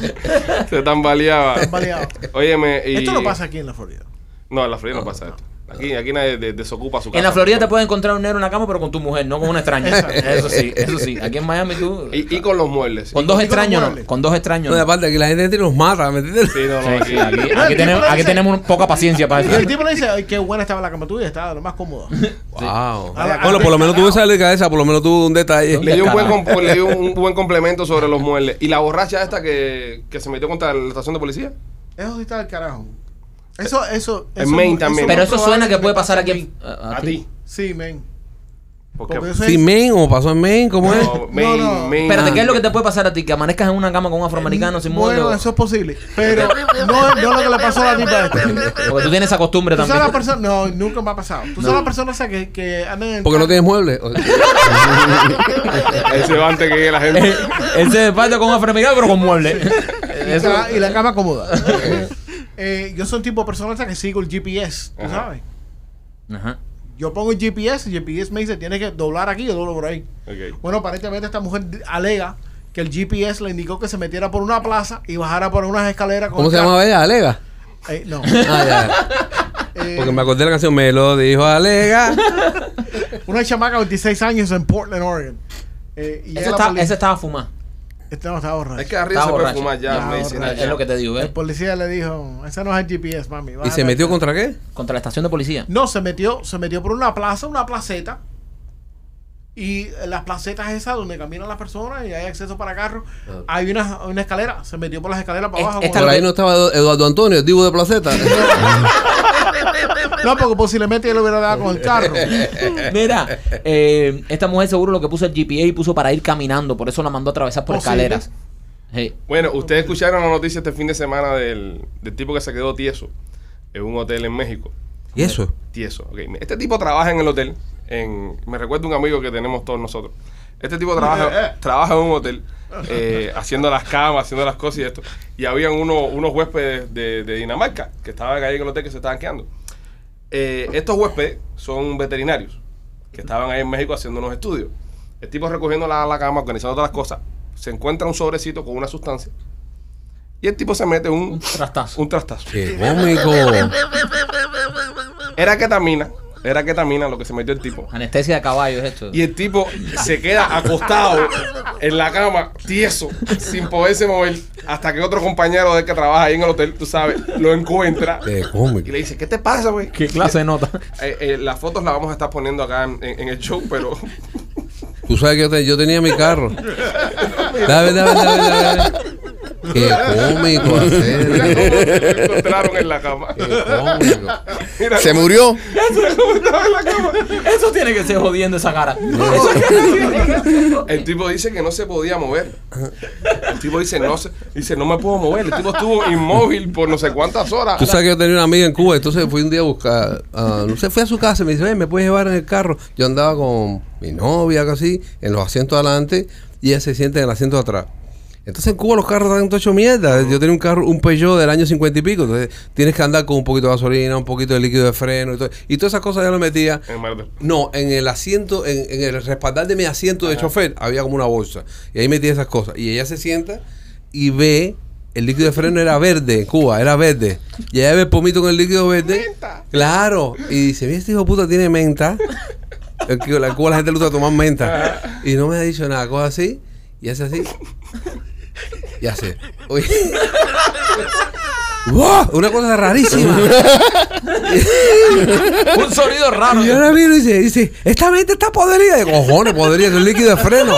Se tambaleaba. baleado. Óyeme, y... Esto no pasa aquí en la Florida. No, en la Florida no pasa esto. Aquí, aquí nadie de- desocupa su casa. En la Florida te puedes encontrar un negro en la cama, pero con tu mujer, no con una extraña. Eso sí, eso sí. Aquí en Miami tú. Y, y con los muebles. Con dos extraños, muebles. no. Con dos extraños. No, y no. aparte que la gente nos mata, ¿me entiendes? Sí, no, no, Sí, aquí. sí, aquí, aquí tenemos, aquí poca paciencia para Y el eso. tipo le dice, ay, qué buena estaba la cama tuya, estaba lo más cómoda. Wow. Ah, Bueno, por lo menos tuve esa delicadeza, por lo menos tuvo un detalle. Le dio, un buen, Descarado. com- le dio un buen complemento sobre los muebles. Y la borracha esta que, que se metió contra la estación de policía. Eso sí está del carajo. Eso, eso. En eso Maine eso también. Pero es eso suena que puede pasar a aquí. a- a A ti. Sí, men. Porque, Sí, es- Maine, como pasó en Maine, ¿cómo es? no, main- no. Espérate, ¿qué es lo que te puede pasar a ti? Que amanezcas en una cama con un afroamericano sin mueble. Bueno, eso es posible. Pero no, no lo que le pasó a la tipa esta. Porque tú tienes esa costumbre Tú sabes también. la persona, no, nunca me ha pasado. Tú sabes la persona esa que, que andan en el Porque no tienes muebles. O- Él se va antes que llegue la gente. Él se despierta con un afroamericano, pero con mueble. y, Eso- la, y la cama cómoda. Eh, yo soy un tipo de persona que sigo el GPS, tú Ajá. sabes. Ajá. Yo pongo el GPS y el GPS me dice, tienes que doblar aquí o doblo por ahí. Bueno, aparentemente esta mujer alega que el GPS le indicó que se metiera por una plaza y bajara por unas escaleras. con ¿Cómo el se carro. llamaba ella? ¿Alega? Eh, no. Ah, ya. Eh, Porque me acordé de la canción Me lo dijo Alega. Una chamaca de 26 años en Portland, Oregon. Eh, y la está- ese estaba fumado. Este no estaba borracho. Es que arriba se puede fumar ya. Es lo que te digo, El ¿ves? policía le dijo, ese no es el GPS, mami. ¿Y se metió acá". contra qué? Contra la estación de policía. No, se metió, se metió por una plaza, una placeta. Y las placetas esas donde caminan las personas y hay acceso para carros, hay una, una escalera. Se metió por las escaleras para Es- abajo. esta con- Por ahí no estaba Eduardo Antonio, Divo de Placeta. No, porque posiblemente yo lo hubiera dado con el carro. Mira, eh, esta mujer seguro lo que puso el GPA y puso para ir caminando, por eso la mandó a atravesar por Posible. escaleras. Bueno, ustedes escucharon la noticia este fin de semana del, del tipo que se quedó tieso en un hotel en México. ¿Y eso? Tieso. ok. Este tipo trabaja en el hotel. En, me recuerda un amigo que tenemos todos nosotros. Este tipo trabaja, trabaja en un hotel eh, haciendo las camas, haciendo las cosas y esto. Y habían uno- unos huéspedes de, de Dinamarca que estaban ahí en el hotel que se estaban quedando. Eh, estos huéspedes son veterinarios que estaban ahí en México haciendo unos estudios. El tipo recogiendo la, la cama, organizando todas las cosas, se encuentra un sobrecito con una sustancia y el tipo se mete un, Un trastazo. un trastazo. Qué cómico. Era ketamina, era ketamina lo que se metió el tipo. Anestesia de caballo es esto. Y el tipo se queda acostado en la cama, tieso, sin poderse mover, hasta que otro compañero de él que trabaja ahí en el hotel, tú sabes, lo encuentra Qué y le dice, ¿qué te pasa, güey? ¿Qué clase de nota? Eh, eh, las fotos las vamos a estar poniendo acá en, en- en el show, pero Tú sabes que yo, te- yo tenía mi carro. Dame, dame, dame, dame. Qué cómico mira hacer. cómo lo encontraron en la cama. Qué cómico. Mira Se murió. estaba en la cama. Eso tiene que ser jodiendo esa cara. El tipo dice que no se podía mover. El tipo dice, no, se, dice, no me puedo mover. El tipo estuvo inmóvil por no sé cuántas horas. Tú sabes que yo tenía una amiga en Cuba, entonces fui un día a buscar, ah, no sé, fui a su casa y me dice, "Ven, ¿me puedes llevar en el carro? Yo andaba con mi novia, algo así, en los asientos adelante y ella se siente en el asiento de atrás. Entonces en Cuba los carros todo hecho mierda. Yo tenía un carro, un Peugeot del año 50 y pico, entonces tienes que andar con un poquito de gasolina, un poquito de líquido de freno y, todo, y todas esas cosas ya lo metía. En Marte. No, en el asiento, en, en el respaldar de mi asiento de chofer había como una bolsa. Y ahí metí esas cosas. Y ella se sienta y ve, el líquido de freno era verde en Cuba, era verde. Y ella ve el pomito con el líquido verde. Claro. Y dice, mira, este hijo de puta tiene menta. En Cuba, en Cuba la gente le gusta tomar menta. Y no me ha dicho nada, cosa así. Y hace así. Y hace. Uy. ¡Wow! Una cosa rarísima. Un sonido raro. Y yo ahora miro y dice, dice, esta mente está podrida. De cojones, podrida, es líquido de freno.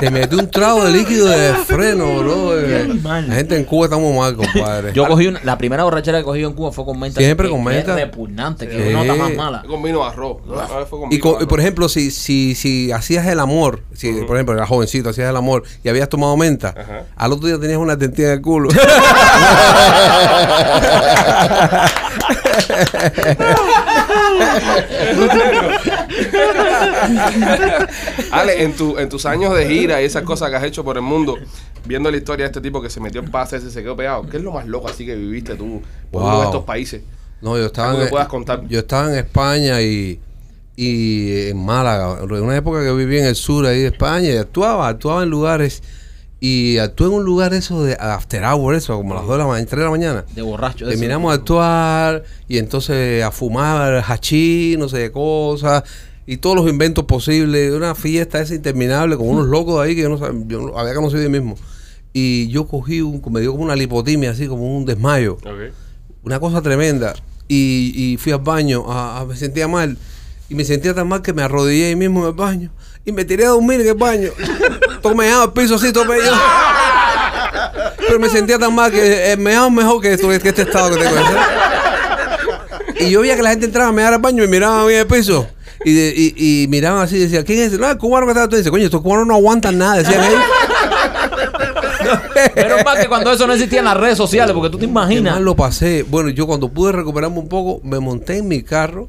Se metió un trago de líquido de freno, bro. La gente en Cuba estamos mal, compadre. Yo cogí una, la primera borrachera que cogí en Cuba fue con menta. Siempre que- con menta. Es repugnante, que es nota más mala. Con vino arroz. Una vez fue con y, vino co- y arroz. por ejemplo, si, si, si hacías el amor, si por ejemplo eras jovencito, hacías el amor y habías tomado menta, al otro día tenías una dentilla en el culo. Ale, en, tu, en tus años de gira y esas cosas que has hecho por el mundo, viendo la historia de este tipo que se metió en paz ese se quedó pegado, ¿qué es lo más loco así que viviste tú por uno de estos países? No, yo estaba, en, puedas contar. yo estaba en España y, y en Málaga. En una época que viví en el sur ahí de España y actuaba, actuaba en lugares. Y actué en un lugar eso de after hour, eso, como a las 2 de la mañana, 3 de la mañana. De borracho. eso. Terminamos de actuar y entonces a fumar hachí, no sé de cosas, y todos los inventos posibles. Una fiesta esa interminable con unos locos ahí que yo no, sab- yo no- había conocido yo mismo. Y yo cogí, un, me dio como una lipotimia, así como un desmayo Ok. una cosa tremenda. Y, y fui al baño, a, a- me sentía mal. Y me sentía tan mal que me arrodillé ahí mismo en el baño. Y me tiré a dormir en el baño. Tomé al piso así, tomé yo. Pero me sentía tan mal que eh, me hago mejor que, esto- que este estado que tengo. y yo veía que la gente entraba a mirar al baño y me miraban a mí de piso. Y, de- y, y miraban así y decían, ¿quién es? No, el cubano que está tú dices, coño, estos cubanos no aguantan nada, decían ellos. Menos mal que cuando eso no existía en las redes sociales, porque tú te imaginas. mal lo pasé. Bueno, yo cuando pude recuperarme un poco, me monté en mi carro,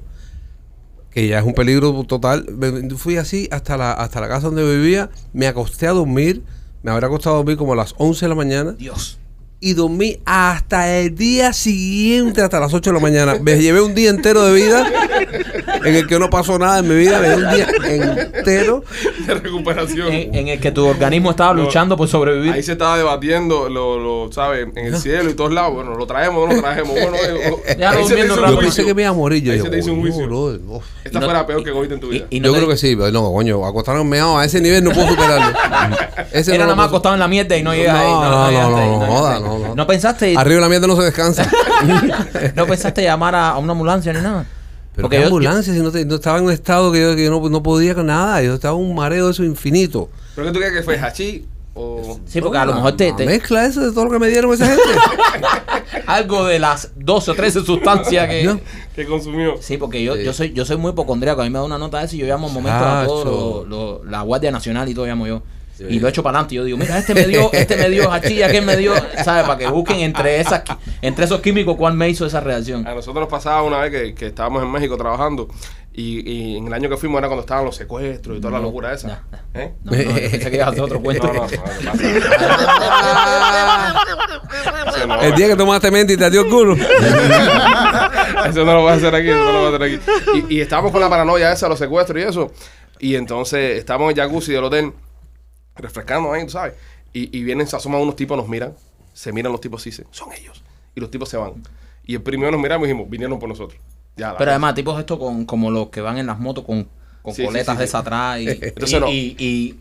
que ya es un peligro total. Me- fui así hasta la, hasta la casa donde vivía, me acosté a dormir. Me habrá acostado a dormir como a las 11 de la mañana. Dios. y dormí hasta el día siguiente, hasta las 8 de la mañana. Me llevé un día entero de vida en el que no pasó nada en mi vida. Me llevé un día entero. de recuperación. En, en el que tu organismo estaba No. luchando por sobrevivir. Ahí se estaba debatiendo, lo, lo ¿sabes? En el cielo y todos lados. Bueno, lo traemos, no lo traemos. Bueno, eh, Ya ahí lo rápido. Yo pensé que me iba a morir. Yo, Ahí yo, se te hizo un juicio. Esta no- fue la peor que cogiste en tu vida. y no Yo te- creo que sí, pero no, coño, acostaron meado a ese nivel no puedo superarlo. Ese Era no nada más acostado en la mierda y no llegas ahí. No, no, no, no, no, no. ¿No pensaste, Arriba de la mierda no se descansa. no pensaste llamar a, a una ambulancia ni nada? Pero Porque qué yo- ambulancia, si no, te- no estaba en un estado que yo, que yo no, no podía con nada. Yo estaba en un mareo de eso infinito. ¿Pero qué tú crees que fue? ¿Hachi? O... Sí, porque a lo mejor te, la te- mezcla eso de todo lo que me dieron esa gente. algo de las 12 o 13 sustancias que. No. que consumió? Sí, porque yo, Sí. yo soy yo soy muy hipocondríaco. A mí me da una nota de eso y yo llamo un momento a Chacho. todo lo- lo- la Guardia Nacional y todo llamo yo. Y lo echo para adelante. Yo digo, mira, este me dio, este me dio hachilla, aquel me dio, ¿sabes? Para que busquen entre esas entre esos químicos cuál me hizo esa reacción. A nosotros nos pasaba una vez que, que estábamos en México trabajando y, y en el año que fuimos era cuando estaban los secuestros y toda la locura esa. no, no. ¿Eh? No, no, pensé que ibas a hacer otro cuento. El día que tomaste mente y te dio el culo. eso no lo voy a hacer aquí, eso no lo voy a hacer aquí. Y, y estábamos con la paranoia esa, los secuestros y eso. Y entonces estábamos en el jacuzzi del hotel, refrescando ahí, tú sabes. Y, y vienen, se asoman unos tipos, nos miran, se miran los tipos y dicen, son ellos. Y los tipos se van. Y el primero nos miramos y dijimos, vinieron por nosotros. Ya, Pero cosa. además, tipos estos con, como los que van en las motos con, con Sí, coletas sí, de sí. esas atrás y, Entonces y, no. y- y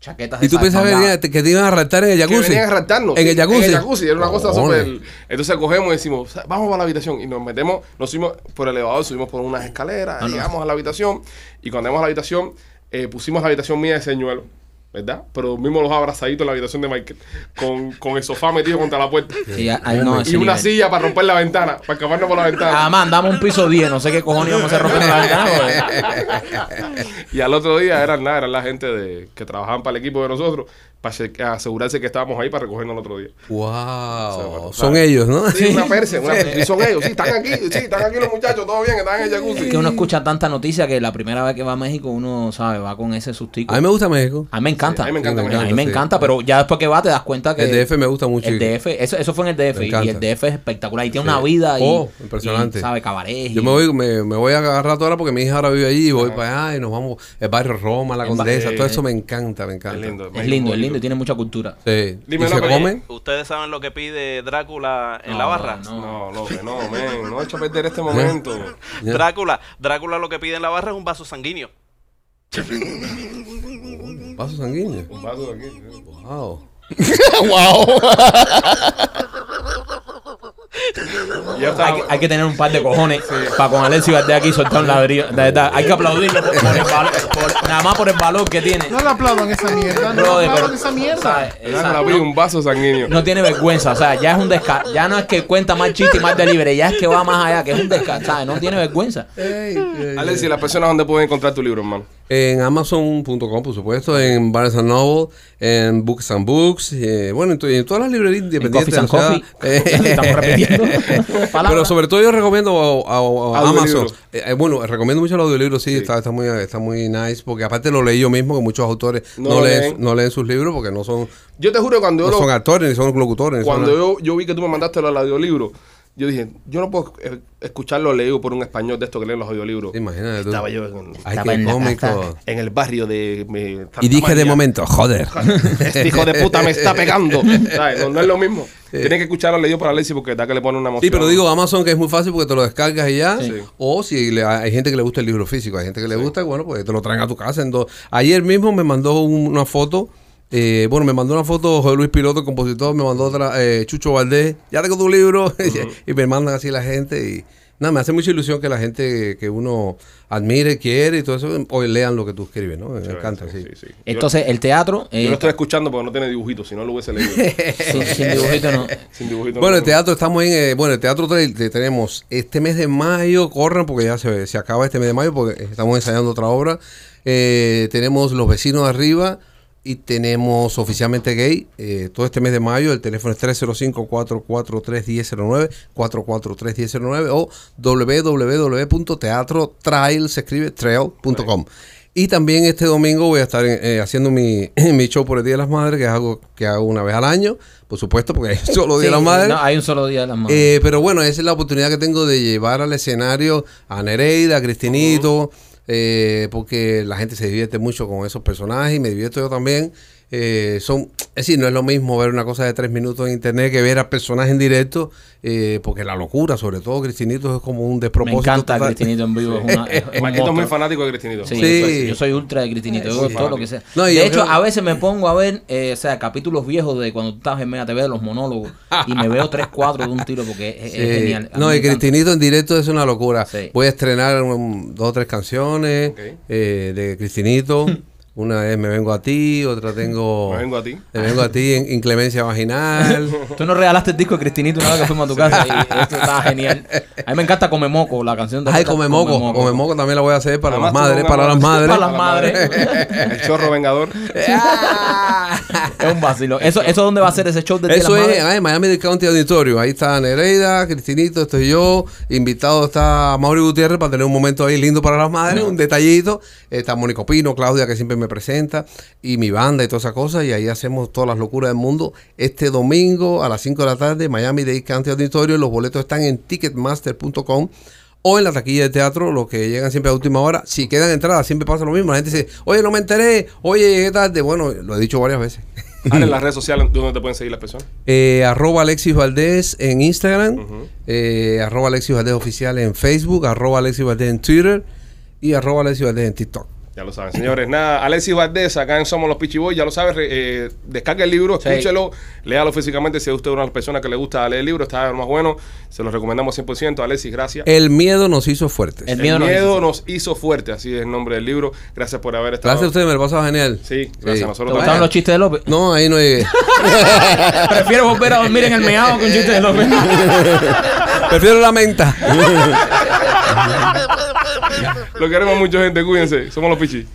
chaquetas Y tú pensabas que, venía- que te iban a raptar en el que jacuzzi. venían a raptarnos. En sí, el jacuzzi. En el jacuzzi, era una cosa súper. Entonces cogemos y decimos, vamos para la habitación. Y nos metemos, nos subimos por el elevador, subimos por unas escaleras, no. llegamos a la habitación. Y cuando llegamos a la habitación, eh, pusimos la habitación mía de señuelo. ¿Verdad? Pero dormimos los abrazaditos en la habitación de Michael. Con, con el sofá metido contra la puerta. Y, a- ay, no, ese y una nivel. silla para romper la ventana, para escaparnos por la ventana. Además, andamos un piso 10, no sé qué cojones íbamos a hacer rompiendo la ventana. porque- Y al otro día eran nada, eran la gente de, que trabajaban para el equipo de nosotros, para asegurarse que estábamos ahí para recogernos el otro día. Wow. O sea, Son ellos, ¿no? Sí, una perse, una Y son ellos, sí, están aquí, sí, están aquí los muchachos, todo bien, están en el jacuzzi. Es que uno escucha tanta noticia que la primera vez que va a México uno, sabe, va con ese sustico. A mí me gusta México. A mí me encanta. Sí, a mí me encanta A mí México, me sí. encanta, pero ya después que va te das cuenta que... El DF me gusta mucho. El DF, eso, eso fue en el DF. Me Y encanta. el DF es espectacular. Y tiene Sí. una vida y, Oh, impresionante. y, sabe, cabaret. Yo me voy, me, me voy a agarrar toda ahora porque mi hija ahora vive allí y voy para allá y nos vamos. El barrio Roma, la Condesa, todo eso me encanta, me encanta. Es lindo. Es lindo, es lindo y tiene mucha cultura. Sí. Dime, ¿Y se comen? ¿Ustedes saben lo que pide Drácula en No, la barra? no, No, López, no, men, no he hecho perder este momento. Drácula, Drácula lo que pide en la barra es un vaso sanguíneo. Vaso sanguíneo. Un vaso de aquí. Wow. wow. Hay que, hay que tener un par de cojones para con Alexis Valdés aquí soltar un ladrillo. De verdad, hay que aplaudirlo por, el valor- por- nada más por el valor que tiene. No le aplaudan esa mierda. No Brother, le aplaudan pero- esa mierda. ¿sabes? Esa- pide un vaso sanguíneo. no tiene vergüenza, o sea, ya es un descaro. Ya no es que cuenta más chiste y más delivery, ya es que va más allá, que es un descaro, ¿sabes? No tiene vergüenza. Alex, y las personas donde pueden encontrar tu libro, hermano. En Amazon.com, por supuesto, en Barnes and Noble, en Books and Books, eh, bueno, en, to- en todas las librerías En independientes. Coffee and la Coffee. Eh, Estamos repitiendo. Pero sobre todo yo recomiendo a, a- a Audiolibro. Amazon. Eh, eh, bueno, recomiendo mucho el audiolibro, sí, Está, está muy está muy nice, porque aparte lo leí yo mismo, que muchos autores No leen, leen. no leen sus libros porque no son, Yo te juro cuando yo, no lo- son actores ni son locutores. son cuando yo, yo vi que tú me mandaste el audiolibro, yo dije, yo no puedo eh, escucharlo leído por un español de estos que leen los audiolibros. Imagínate tú. Estaba yo en, Ay, Estaba qué en la el barrio de... mi Y dije de momento, joder. Este hijo de puta me está pegando. ¿Sabes? No, no es lo mismo. Tienes que escucharlo leído por Alexis porque da que le pone una emoción. Sí, pero digo Amazon que es muy fácil porque te lo descargas y ya. Sí. O si le- hay gente que le gusta el libro físico, hay gente que le gusta, bueno, pues te lo traen a tu casa. En dos. Ayer mismo me mandó un- una foto. Eh, bueno, me mandó una foto José Luis Piloto, el compositor, me mandó otra eh, Chucho Valdés, ya tengo tu libro, y me mandan así la gente y Nada, me hace mucha ilusión que la gente que uno admire, quiere y todo eso, hoy lean lo que tú escribes, ¿no? Me encanta, sí. sí. Entonces, el teatro. yo, eh, lo estoy escuchando porque no tiene dibujitos, si no lo hubiese leído. sin, sin dibujito no. Sin dibujitos. Bueno, no- el teatro, estamos en. eh, bueno, el teatro tenemos este mes de mayo, corran porque ya se, se acaba este mes de mayo porque estamos ensayando otra obra. Eh, tenemos Los Vecinos de Arriba y tenemos Oficialmente Gay. eh, todo este mes de mayo, el teléfono es 305-443-1009, 443-1009 o www.teatrotrail, se escribe trail.com. Y también este domingo voy a estar eh, haciendo mi, mi show por el Día de las Madres, que es algo que hago una vez al año, por supuesto, porque es solo Día de Sí, las Madres. no, hay un solo día de las madres. Eh, pero bueno, esa es la oportunidad que tengo de llevar al escenario a Nereida, a Cristinito, eh, porque la gente se divierte mucho con esos personajes y me divierto yo también. Eh, son, es decir, no es lo mismo ver una cosa de tres minutos en internet que ver a personajes en directo, eh, porque la locura, sobre todo Cristinito, es como un Me despropósito. encanta total. Cristinito en vivo. Es una, es un Marquito es muy fanático de Cristinito. Sí, Sí. Yo, soy, yo soy ultra de Cristinito, veo todo lo que sea. No, y de hecho, creo- a veces me pongo a ver, eh, o sea, capítulos viejos de cuando tú estabas en Mega TV de los monólogos y me veo tres, cuatro de un tiro porque es, es Sí. genial. A No, me y encanta. Cristinito en directo es una locura. Sí. Voy a estrenar um, dos o tres canciones eh, de Cristinito. Una es Me Vengo a ti, otra tengo... Me vengo a ti. Me Vengo a ti en Inclemencia Vaginal. Tú nos regalaste el disco de Cristinito una vez que fuimos a tu casa y esto estaba genial. A mí me encanta Come Moco, la canción de Ay, Come Moco. Come Moco también la voy a hacer para Además, las madres, para las madres. Para las madres. El chorro vengador. Es un vacilo. ¿Eso, ¿Eso dónde va a ser ese show de Eso las es Madres? ay, Miami County Auditorio. Ahí está Nereida, Cristinito, estoy yo. Invitado está Mauri Gutiérrez para tener un momento ahí lindo para las madres, un detallito. Está Mónico Pino, Claudia, que siempre me presenta, y mi banda y todas esas cosas. Y ahí hacemos todas las locuras del mundo. Este domingo a las 5 de la tarde, Miami Dade County Auditorio. Los boletos están en ticketmaster.com. O en la taquilla de teatro, los que llegan siempre a última hora, si quedan entradas, siempre pasa lo mismo. La gente dice, oye, no me enteré, oye, llegué tarde. Bueno, lo he dicho varias veces. Ahora en las redes sociales, ¿dónde te pueden seguir las personas? Eh, arroba Alexis Valdés en Instagram, eh, arroba Alexis Valdés oficial en Facebook, arroba Alexis Valdés en Twitter y arroba Alexis Valdés en TikTok. Ya lo saben, señores. Nada, Alexis Valdés, acá en Somos los Pichiboy, ya lo sabes. eh, descarga el libro, Sí. escúchelo, léalo físicamente. Si es usted una de las personas que le gusta leer el libro, está lo más bueno. Se lo recomendamos 100%. Alexis, gracias. El miedo nos hizo fuertes. El El miedo nos hizo- nos hizo fuerte, así es el nombre del libro. Gracias por haber estado. Gracias a ustedes, me lo pasaba genial. Sí, gracias a nosotros ¿Te también. gustaron los chistes de López? No, ahí no llegué. Prefiero volver a dormir en el meado con chistes de López. Prefiero la menta. Lo queremos mucho, gente. Cuídense. Somos los Pichis.